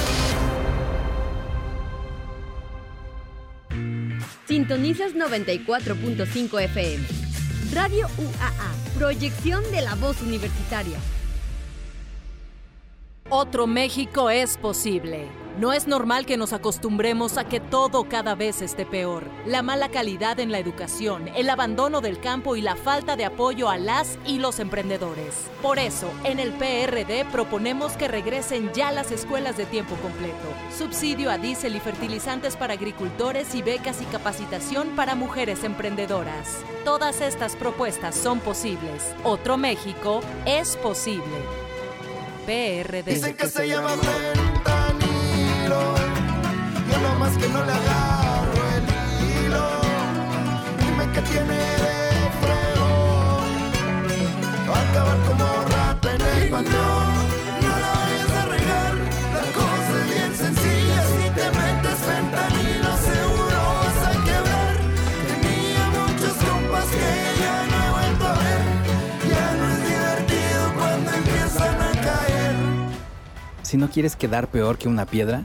Sintonizas 94.5 FM. Radio UAA, proyección de la voz universitaria. Otro México es posible. No es normal que nos acostumbremos a que todo cada vez esté peor. La mala calidad en la educación, el abandono del campo y la falta de apoyo a las y los emprendedores. Por eso, en el PRD proponemos que regresen ya las escuelas de tiempo completo, subsidio a diésel y fertilizantes para agricultores y becas y capacitación para mujeres emprendedoras. Todas estas propuestas son posibles. Otro México es posible. PRD. Dicen que se yo que no le agarro el hilo. Dime que tiene de fregón. Va a acabar como rata en el panteón. No la vayas a regar, la cosa es bien sencilla. Si te metes fentanilo, seguro vas a quebrar. Tenía muchos compas que ya no he vuelto a ver. Ya no es divertido cuando empiezan a caer. Si no quieres quedar peor que una piedra,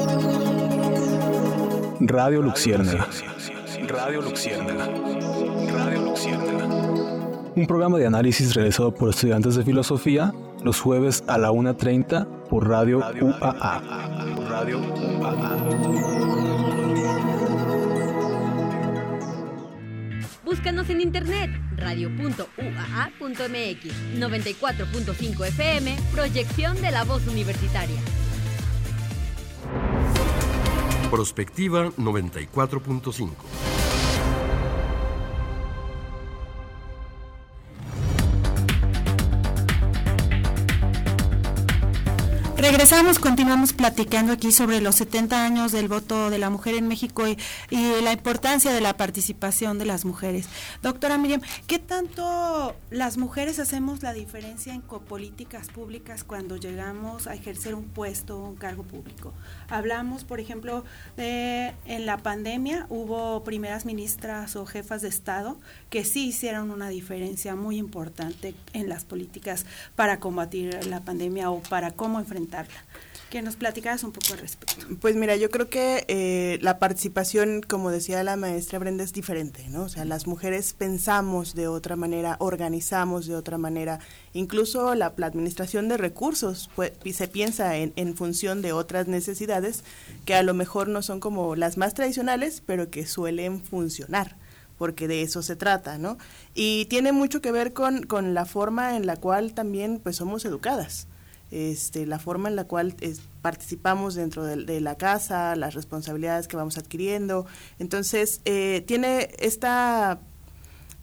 Radio Luxierna. Radio Luxierna. Radio Luxierna. Un programa de análisis realizado por estudiantes de filosofía los jueves a la 1.30 por Radio, UAA. Radio UAA. Búscanos en internet radio.uaa.mx 94.5 FM, proyección de la voz universitaria. Prospectiva 94.5. Regresamos, continuamos platicando aquí sobre los 70 años del voto de la mujer en México y, la importancia de la participación de las mujeres. Doctora Miriam, ¿qué tanto las mujeres hacemos la diferencia en políticas públicas cuando llegamos a ejercer un puesto, un cargo público? Hablamos, por ejemplo, de en la pandemia hubo primeras ministras o jefas de Estado que sí hicieron una diferencia muy importante en las políticas para combatir la pandemia o para cómo que nos platicaras un poco al respecto. Pues mira, yo creo que eh, la participación, como decía la maestra Brenda, es diferente, ¿no? O sea, las mujeres pensamos de otra manera, organizamos de otra manera, incluso la, administración de recursos pues, se piensa en, en función de otras necesidades que a lo mejor no son como las más tradicionales, pero que suelen funcionar porque de eso se trata, ¿no? Y tiene mucho que ver con, con la forma en la cual también pues somos educadas este, la forma en la cual participamos dentro de, la casa, las responsabilidades que vamos adquiriendo. Entonces, eh, tiene esta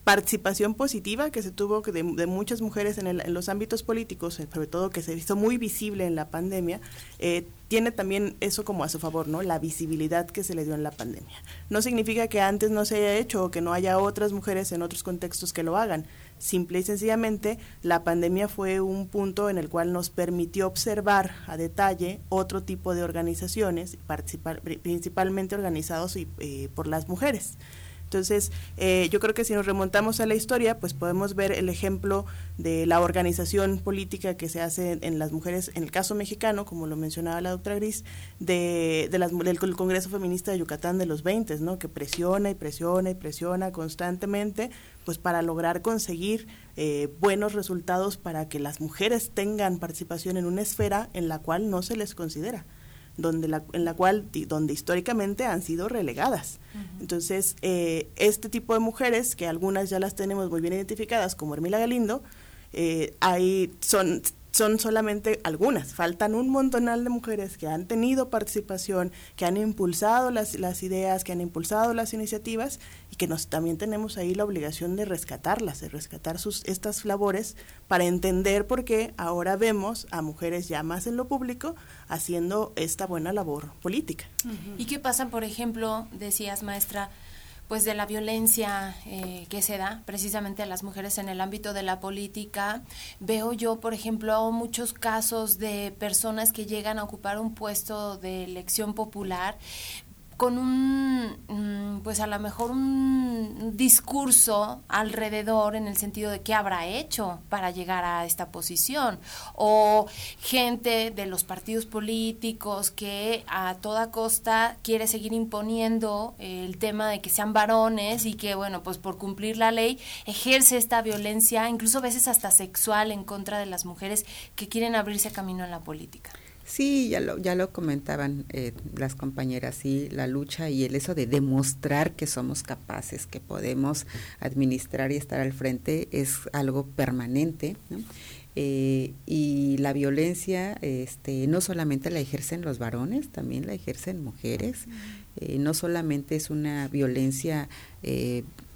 participación positiva que se tuvo de, de muchas mujeres en, los ámbitos políticos, eh, sobre todo que se hizo muy visible en la pandemia, eh, tiene también eso como a su favor, ¿no? La visibilidad que se le dio en la pandemia. No significa que antes no se haya hecho o que no haya otras mujeres en otros contextos que lo hagan. Simple y sencillamente, la pandemia fue un punto en el cual nos permitió observar a detalle otro tipo de organizaciones, principalmente organizados eh, por las mujeres. Entonces, eh, yo creo que si nos remontamos a la historia, pues podemos ver el ejemplo de la organización política que se hace en las mujeres, en el caso mexicano, como lo mencionaba la doctora Gris, de, de las, del Congreso Feminista de Yucatán de los 20, ¿no? que presiona y presiona y presiona constantemente pues para lograr conseguir eh, buenos resultados para que las mujeres tengan participación en una esfera en la cual no se les considera donde la, en la cual, donde históricamente han sido relegadas. Entonces, eh, este tipo de mujeres, que algunas ya las tenemos muy bien identificadas, como Hermila Galindo, eh, ahí son son solamente algunas, faltan un montonal de mujeres que han tenido participación, que han impulsado las, las ideas, que han impulsado las iniciativas que nos también tenemos ahí la obligación de rescatarlas, de rescatar sus estas labores para entender por qué ahora vemos a mujeres ya más en lo público haciendo esta buena labor política. ¿Y qué pasa, por ejemplo, decías maestra, pues de la violencia eh, que se da precisamente a las mujeres en el ámbito de la política. Veo yo, por ejemplo, muchos casos de personas que llegan a ocupar un puesto de elección popular, con un, mm, pues a lo mejor un discurso alrededor en el sentido de qué habrá hecho para llegar a esta posición, o gente de los partidos políticos que a toda costa quiere seguir imponiendo el tema de que sean varones y que, bueno, pues por cumplir la ley ejerce esta violencia, incluso a veces hasta sexual en contra de las mujeres que quieren abrirse camino en la política. Sí, ya lo, ya lo comentaban eh, las compañeras, sí, la lucha y el eso de demostrar que somos capaces, que podemos administrar y estar al frente es algo permanente. Eh, y la violencia este, no solamente la ejercen los varones, también la ejercen mujeres. Eh, no solamente es una violencia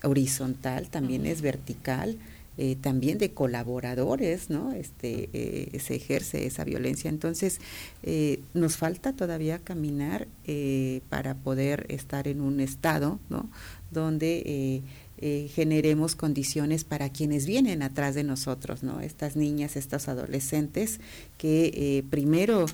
horizontal, también es vertical. Eh, también de colaboradores, ¿no? Este, eh, se ejerce esa violencia. Entonces, eh, nos falta todavía caminar para poder estar en un estado, ¿no? Donde generemos condiciones para quienes vienen atrás de nosotros, ¿no? Estas niñas, estos adolescentes que primero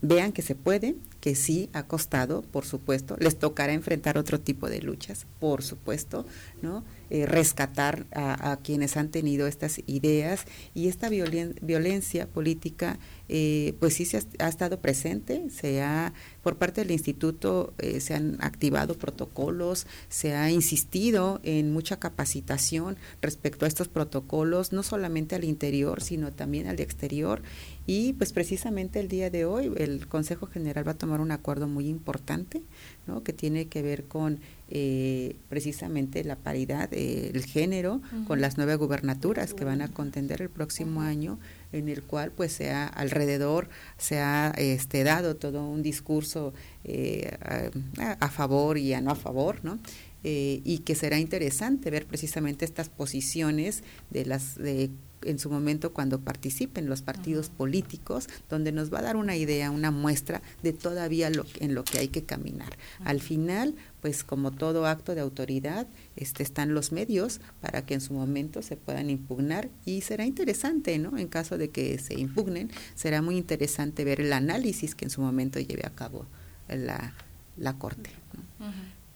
vean que se puede, que sí ha costado, por supuesto, les tocará enfrentar otro tipo de luchas, por supuesto, ¿no? Eh, rescatar a, quienes han tenido estas ideas y esta violencia política eh, pues sí se ha, estado presente, se ha, por parte del instituto eh, se han activado protocolos, se ha insistido en mucha capacitación respecto a estos protocolos, no solamente al interior, sino también al exterior, Y pues precisamente el día de hoy el Consejo General va a tomar un acuerdo muy importante, ¿no? que tiene que ver con eh, precisamente la paridad del género con las nueve gubernaturas que van a contender el próximo año en el cual pues sea alrededor se ha este dado todo un discurso eh, a, favor y a no a favor no eh, y que será interesante ver precisamente estas posiciones de las de en su momento cuando participen los partidos políticos, donde nos va a dar una idea, una muestra de todavía lo, en lo que hay que caminar. Al final, pues como todo acto de autoridad, este, están los medios para que en su momento se puedan impugnar y será interesante, ¿no? En caso de que se impugnen, será muy interesante ver el análisis que en su momento lleve a cabo la, la Corte.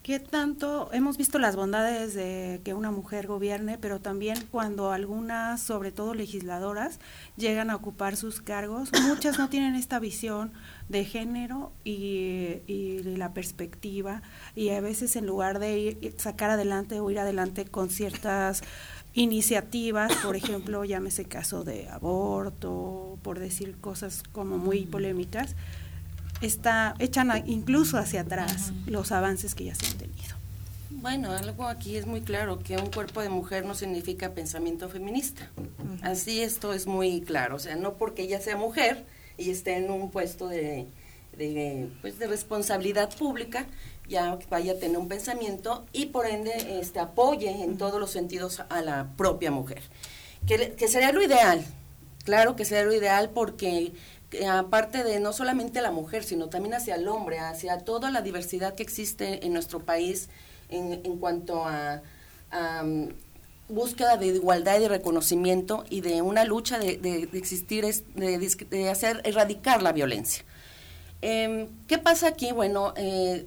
¿Qué tanto hemos visto las bondades de que una mujer gobierne, pero también cuando algunas, sobre todo legisladoras, llegan a ocupar sus cargos, muchas no tienen esta visión de género y, de la perspectiva, y a veces en lugar de ir, sacar adelante o ir adelante con ciertas iniciativas, por ejemplo, llámese caso de aborto, por decir cosas como muy polémicas, está, echan incluso hacia atrás los avances que ya se han tenido. Bueno, algo aquí es muy claro, que un cuerpo de mujer no significa pensamiento feminista. Así esto es muy claro, o sea, no porque ella sea mujer y esté en un puesto de, de, pues, de responsabilidad pública, ya vaya a tener un pensamiento y por ende este, apoye en todos los sentidos a la propia mujer. Que, que sería lo ideal, claro que sería lo ideal porque aparte de no solamente la mujer, sino también hacia el hombre, hacia toda la diversidad que existe en nuestro país en, en cuanto a, mm, búsqueda de igualdad y de reconocimiento y de una lucha de, de, existir, de, de, hacer erradicar la violencia. Em, ¿Qué pasa aquí? Bueno, eh,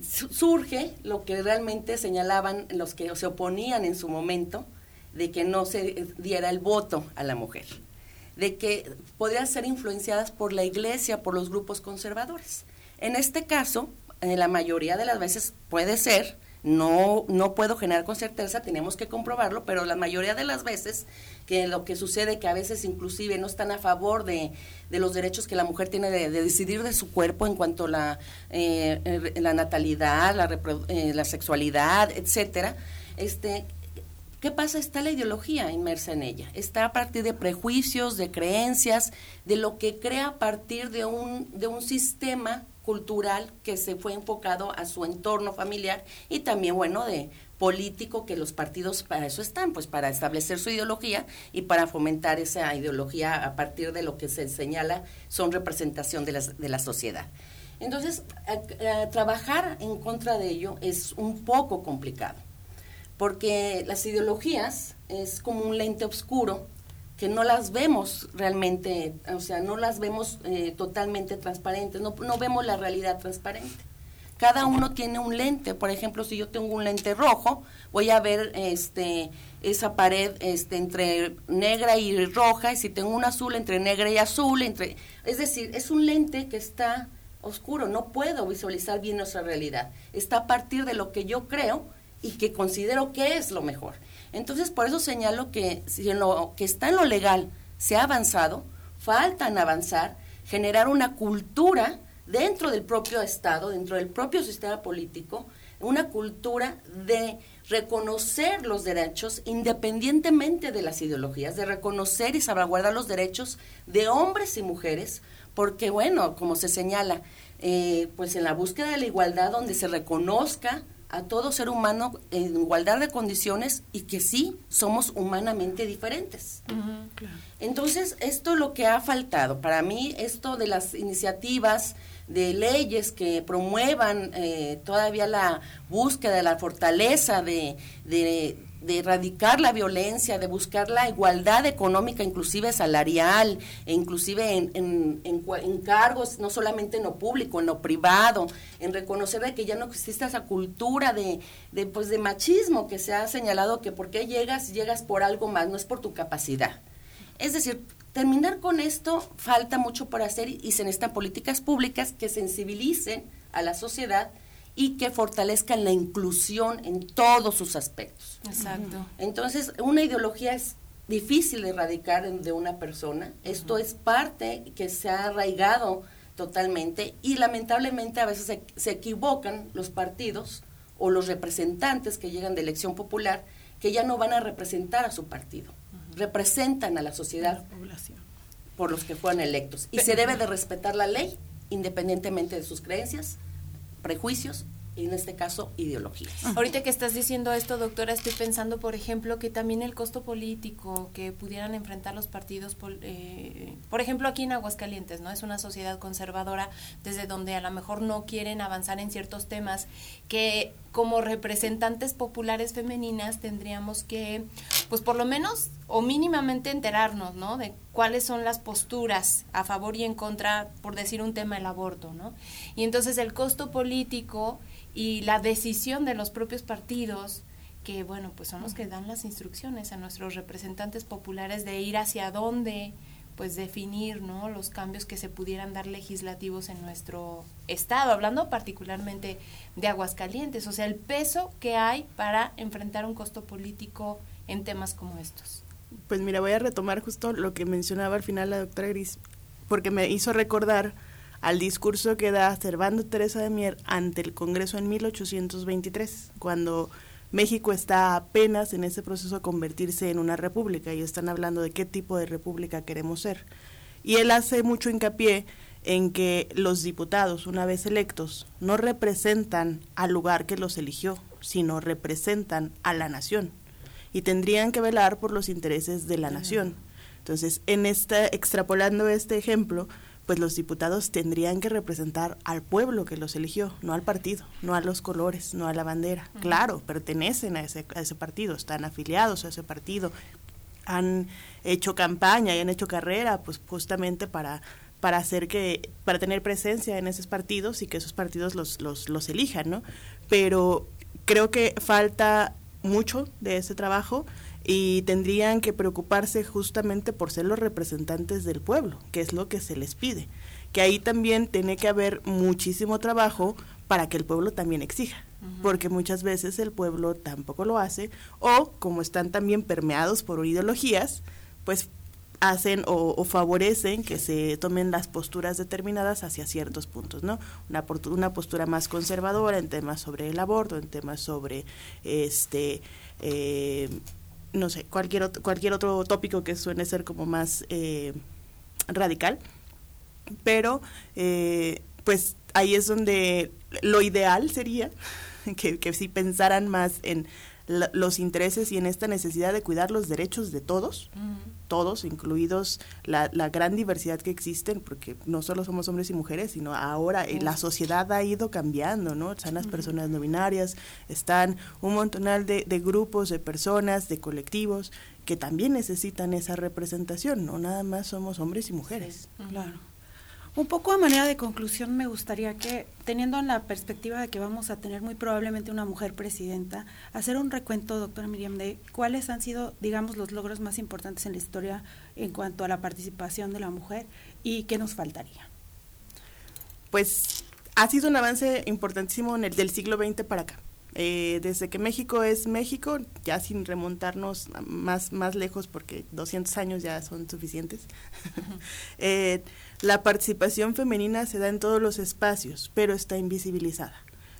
surge lo que realmente señalaban los que se oponían en su momento de que no se diera el voto a la mujer de que podrían ser influenciadas por la iglesia, por los grupos conservadores. En este caso, en la mayoría de las veces puede ser, no, no puedo generar con certeza, tenemos que comprobarlo, pero la mayoría de las veces que lo que sucede que a veces inclusive no están a favor de, los derechos que la mujer tiene de, decidir de su cuerpo en cuanto a la, eh, la natalidad, la, eh, la sexualidad, etcétera, este, ¿Qué pasa? Está la ideología inmersa en ella. Está a partir de prejuicios, de creencias, de lo que crea a partir de un, de un sistema cultural que se fue enfocado a su entorno familiar y también, bueno, de político que los partidos para eso están, pues para establecer su ideología y para fomentar esa ideología a partir de lo que se señala son representación de la, de la sociedad. Entonces, trabajar en contra de ello es un poco complicado porque las ideologías es como un lente oscuro que no las vemos realmente, o sea, no las vemos eh, totalmente transparentes, no, no vemos la realidad transparente. Cada uno tiene un lente, por ejemplo, si yo tengo un lente rojo, voy a ver este esa pared este entre negra y roja, y si tengo un azul entre negra y azul, entre es decir, es un lente que está oscuro, no puedo visualizar bien nuestra realidad. Está a partir de lo que yo creo y que considero que es lo mejor. Entonces, por eso señalo que si en lo que está en lo legal se ha avanzado, faltan avanzar, generar una cultura dentro del propio Estado, dentro del propio sistema político, una cultura de reconocer los derechos independientemente de las ideologías, de reconocer y salvaguardar los derechos de hombres y mujeres, porque bueno, como se señala, eh, pues en la búsqueda de la igualdad donde se reconozca a todo ser humano en igualdad de condiciones y que sí somos humanamente diferentes. Entonces, esto es lo que ha faltado. Para mí, esto de las iniciativas de leyes que promuevan eh, todavía la búsqueda de la fortaleza de, de de erradicar la violencia, de buscar la igualdad económica, inclusive salarial, e inclusive en, en, en, cargos, no solamente en lo público, en lo privado, en reconocer que ya no existe esa cultura de, de, pues, de machismo que se ha señalado que por qué llegas, llegas por algo más, no es por tu capacidad. Es decir, terminar con esto falta mucho por hacer y se necesitan políticas públicas que sensibilicen a la sociedad y que fortalezcan la inclusión en todos sus aspectos. Exacto. Entonces, una ideología es difícil de erradicar de una persona. Esto es parte que se ha arraigado totalmente y lamentablemente a veces se, equivocan los partidos o los representantes que llegan de elección popular que ya no van a representar a su partido, representan a la sociedad por los que fueron electos. Y se debe de respetar la ley independientemente de sus creencias, prejuicios en este caso ideologías. Ahorita que estás diciendo esto, doctora, estoy pensando, por ejemplo, que también el costo político que pudieran enfrentar los partidos, eh, por ejemplo, aquí en Aguascalientes, ¿no? Es una sociedad conservadora desde donde a lo mejor no quieren avanzar en ciertos temas que como representantes populares femeninas tendríamos que, pues por lo menos o mínimamente enterarnos, ¿no? De cuáles son las posturas a favor y en contra, por decir un tema, el aborto, ¿no? Y entonces el costo político y la decisión de los propios partidos que bueno pues son los que dan las instrucciones a nuestros representantes populares de ir hacia dónde pues definir no los cambios que se pudieran dar legislativos en nuestro estado hablando particularmente de Aguascalientes o sea el peso que hay para enfrentar un costo político en temas como estos pues mira voy a retomar justo lo que mencionaba al final la doctora Gris porque me hizo recordar al discurso que da Servando Teresa de Mier ante el Congreso en 1823, cuando México está apenas en ese proceso de convertirse en una república y están hablando de qué tipo de república queremos ser. Y él hace mucho hincapié en que los diputados, una vez electos, no representan al lugar que los eligió, sino representan a la nación y tendrían que velar por los intereses de la nación. Entonces, en esta extrapolando este ejemplo, pues los diputados tendrían que representar al pueblo que los eligió, no al partido, no a los colores, no a la bandera. Claro, pertenecen a ese, a ese partido, están afiliados a ese partido, han hecho campaña y han hecho carrera, pues justamente para para hacer que para tener presencia en esos partidos y que esos partidos los, los, los elijan, ¿no? Pero creo que falta mucho de ese trabajo y tendrían que preocuparse justamente por ser los representantes del pueblo, que es lo que se les pide. Que ahí también tiene que haber muchísimo trabajo para que el pueblo también exija, porque muchas veces el pueblo tampoco lo hace o como están también permeados por ideologías, pues hacen o, favorecen que se tomen las posturas determinadas hacia ciertos puntos, ¿no? Una, una postura más conservadora en temas sobre el aborto, en temas sobre este eh, no sé, cualquier otro, cualquier otro tópico que suene ser como más eh, radical. Pero, eh, pues ahí es donde lo ideal sería (laughs) que, que si pensaran más en los intereses y en esta necesidad de cuidar los derechos de todos, todos, incluidos la, la, gran diversidad que existen, porque no solo somos hombres y mujeres, sino ahora eh, la sociedad ha ido cambiando, ¿no? Están las personas no binarias, están un montonal de, de grupos, de personas, de colectivos que también necesitan esa representación, no nada más somos hombres y mujeres. Claro. Un poco a manera de conclusión me gustaría que, teniendo en la perspectiva de que vamos a tener muy probablemente una mujer presidenta, hacer un recuento, doctora Miriam, de cuáles han sido, digamos, los logros más importantes en la historia en cuanto a la participación de la mujer y qué nos faltaría. Pues ha sido un avance importantísimo en el del siglo XX para acá. Eh, desde que México es México, ya sin remontarnos más, más lejos porque 200 años ya son suficientes, (laughs) eh, la participación femenina se da en todos los espacios, pero está invisibilizada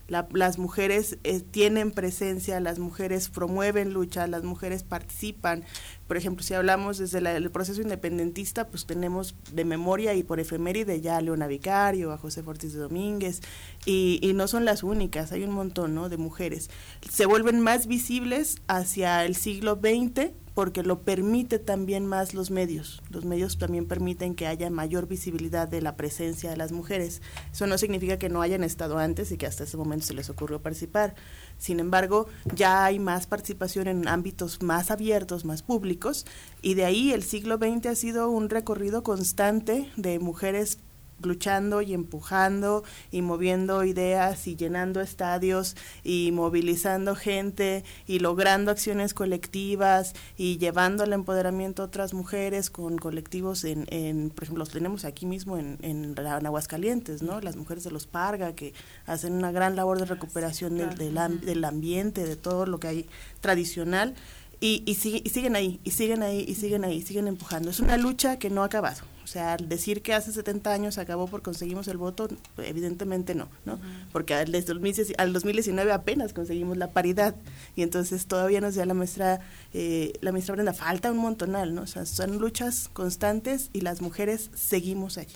las mujeres eh, tienen presencia, las mujeres promueven lucha, las mujeres participan. Por ejemplo, si hablamos desde el proceso independentista, pues tenemos de memoria y por efeméride ya a Leona Vicario, a José Ortiz de Domínguez, y, y, no son las únicas, hay un montón ¿no? de mujeres. Se vuelven más visibles hacia el siglo XX porque lo permite también más los medios. Los medios también permiten que haya mayor visibilidad de la presencia de las mujeres. Eso no significa que no hayan estado antes y que hasta ese momento se les ocurrió participar. Sin embargo, ya hay más participación en ámbitos más abiertos, más públicos, y de ahí el siglo XX ha sido un recorrido constante de mujeres luchando y empujando y moviendo ideas y llenando estadios y movilizando gente y logrando acciones colectivas y llevando el empoderamiento a otras mujeres con colectivos en, en por ejemplo, los tenemos aquí mismo en, en, Aguascalientes, ¿no? Las mujeres de los Parga que hacen una gran labor de recuperación del, del, del ambiente, de todo lo que hay tradicional y, y, siguen ahí, y siguen ahí, y siguen ahí, siguen empujando. Es una lucha que no ha acabado. O sea, al decir que hace 70 años acabó por conseguimos el voto, evidentemente no, ¿no? Porque al, 2019 apenas conseguimos la paridad y entonces todavía nos da la maestra, eh, la maestra Brenda, falta un montonal, ¿no? O sea, son luchas constantes y las mujeres seguimos allí.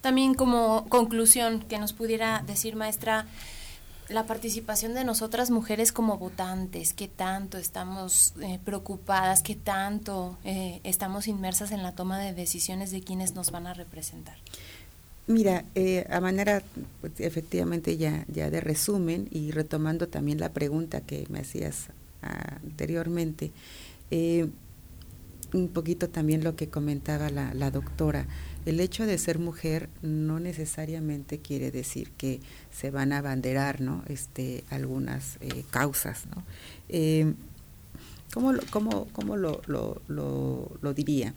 También como conclusión que nos pudiera decir, maestra, la participación de nosotras mujeres como votantes, qué tanto estamos eh, preocupadas, qué tanto eh, estamos inmersas en la toma de decisiones de quienes nos van a representar. Mira, eh, a manera pues, efectivamente ya, ya de resumen y retomando también la pregunta que me hacías anteriormente, un poquito también lo que comentaba la, la doctora el hecho de ser mujer no necesariamente quiere decir que se van a abanderar ¿no? este, algunas eh, causas. ¿no? Eh, ¿Cómo, lo, cómo, lo, lo, diría?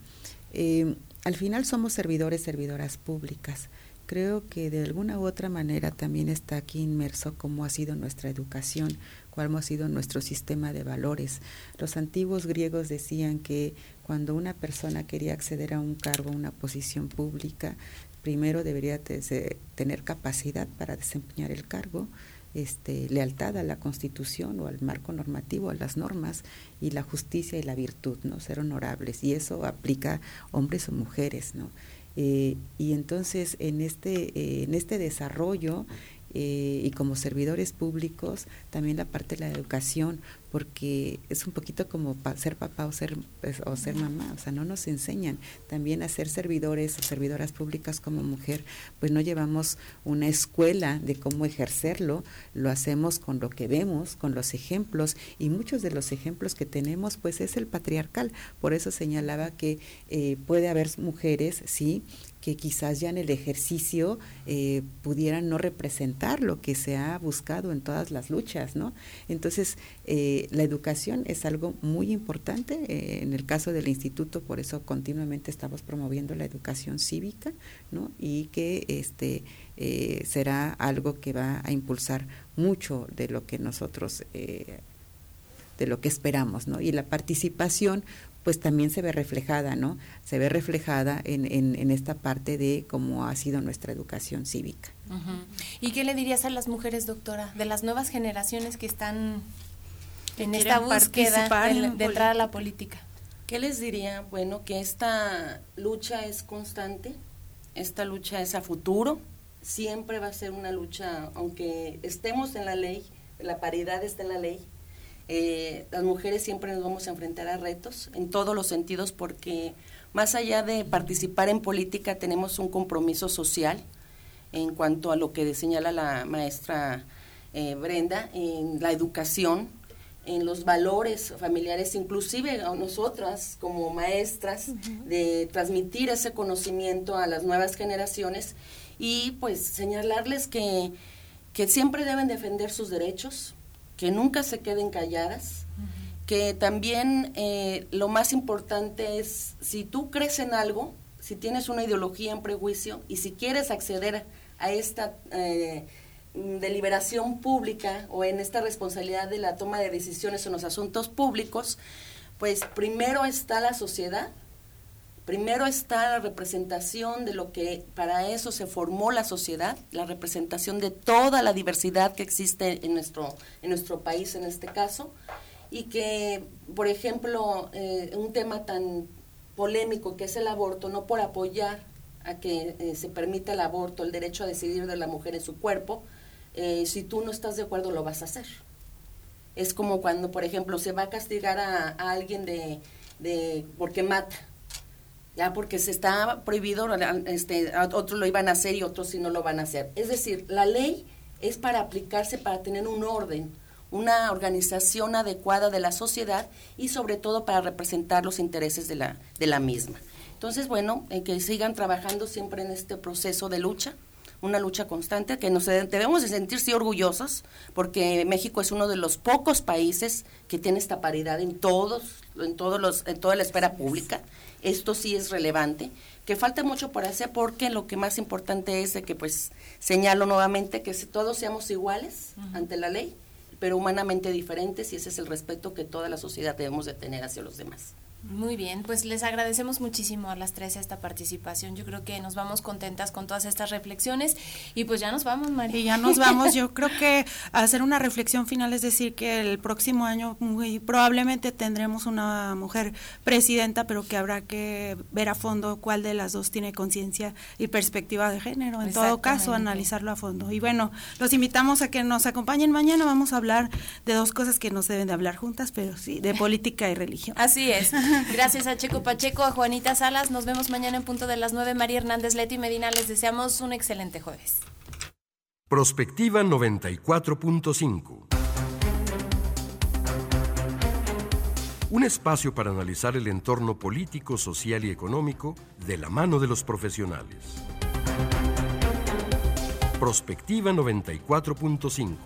Eh, al final somos servidores, servidoras públicas. Creo que de alguna u otra manera también está aquí inmerso cómo ha sido nuestra educación, cuál ha sido nuestro sistema de valores. Los antiguos griegos decían que cuando una persona quería acceder a un cargo, a una posición pública, primero debería tener capacidad para desempeñar el cargo, este, lealtad a la Constitución o al marco normativo, a las normas, y la justicia y la virtud, ¿no? Ser honorables. Y eso aplica hombres o mujeres, ¿no? Eh, y entonces en este, eh, en este desarrollo eh, y como servidores públicos, también la parte de la educación, porque es un poquito como ser papá o ser, pues, o ser mamá, o sea, no nos enseñan. También a ser servidores o servidoras públicas como mujer, pues no llevamos una escuela de cómo ejercerlo, lo hacemos con lo que vemos, con los ejemplos, y muchos de los ejemplos que tenemos, pues es el patriarcal, por eso señalaba que eh, puede haber mujeres, sí, que quizás ya en el ejercicio eh, pudieran no representar lo que se ha buscado en todas las luchas, ¿no? Entonces, eh, la educación es algo muy importante. Eh, en el caso del instituto, por eso continuamente estamos promoviendo la educación cívica, ¿no? Y que este será algo que va a impulsar mucho de lo que nosotros de lo que esperamos, ¿no? Y la participación, pues también se ve reflejada, ¿no? Se ve reflejada en, en, esta parte de cómo ha sido nuestra educación cívica. ¿Y qué le dirías a las mujeres, doctora, de las nuevas generaciones que están en esta búsqueda de, de entrar a la política? ¿Qué les diría? Bueno, que esta lucha es constante, esta lucha es a futuro, siempre va a ser una lucha, aunque estemos en la ley, la paridad está en la ley, eh, las mujeres siempre nos vamos a enfrentar a retos en todos los sentidos porque más allá de participar en política tenemos un compromiso social en cuanto a lo que señala la maestra eh, Brenda, en la educación, en los valores familiares, inclusive a nosotras como maestras, de transmitir ese conocimiento a las nuevas generaciones y pues señalarles que, que siempre deben defender sus derechos, que nunca se queden calladas, que también eh, lo más importante es, si tú crees en algo, si tienes una ideología en prejuicio y si quieres acceder a esta eh, deliberación pública o en esta responsabilidad de la toma de decisiones en los asuntos públicos, pues primero está la sociedad, Primero está la representación de lo que para eso se formó la sociedad, la representación de toda la diversidad que existe en nuestro, en nuestro país en este caso, y que, por ejemplo, eh, un tema tan polémico que es el aborto, no por apoyar a que eh, se permita el aborto, el derecho a decidir de la mujer en su cuerpo, eh, si tú no estás de acuerdo lo vas a hacer. Es como cuando, por ejemplo, se va a castigar a, a alguien de, de porque mata ya porque se está prohibido, este, otros lo iban a hacer y otros sí no lo van a hacer. Es decir, la ley es para aplicarse, para tener un orden, una organización adecuada de la sociedad y sobre todo para representar los intereses de la, de la misma. Entonces, bueno, que sigan trabajando siempre en este proceso de lucha, una lucha constante, que nos debemos de sentirse orgullosos, porque México es uno de los pocos países que tiene esta paridad en todos, en todos los, en toda la esfera pública esto sí es relevante, que falta mucho por hacer porque lo que más importante es de que pues señalo nuevamente que si todos seamos iguales ante la ley, pero humanamente diferentes y ese es el respeto que toda la sociedad debemos de tener hacia los demás. Muy bien, pues les agradecemos muchísimo a las tres esta participación. Yo creo que nos vamos contentas con todas estas reflexiones y pues ya nos vamos, María. Y ya nos vamos. Yo creo que hacer una reflexión final es decir que el próximo año muy probablemente tendremos una mujer presidenta, pero que habrá que ver a fondo cuál de las dos tiene conciencia y perspectiva de género. En todo caso, analizarlo a fondo. Y bueno, los invitamos a que nos acompañen mañana. Vamos a hablar de dos cosas que no se deben de hablar juntas, pero sí, de política y religión. Así es. Gracias a Checo Pacheco, a Juanita Salas. Nos vemos mañana en punto de las 9. María Hernández Leti Medina, les deseamos un excelente jueves. Prospectiva 94.5. Un espacio para analizar el entorno político, social y económico de la mano de los profesionales. Prospectiva 94.5.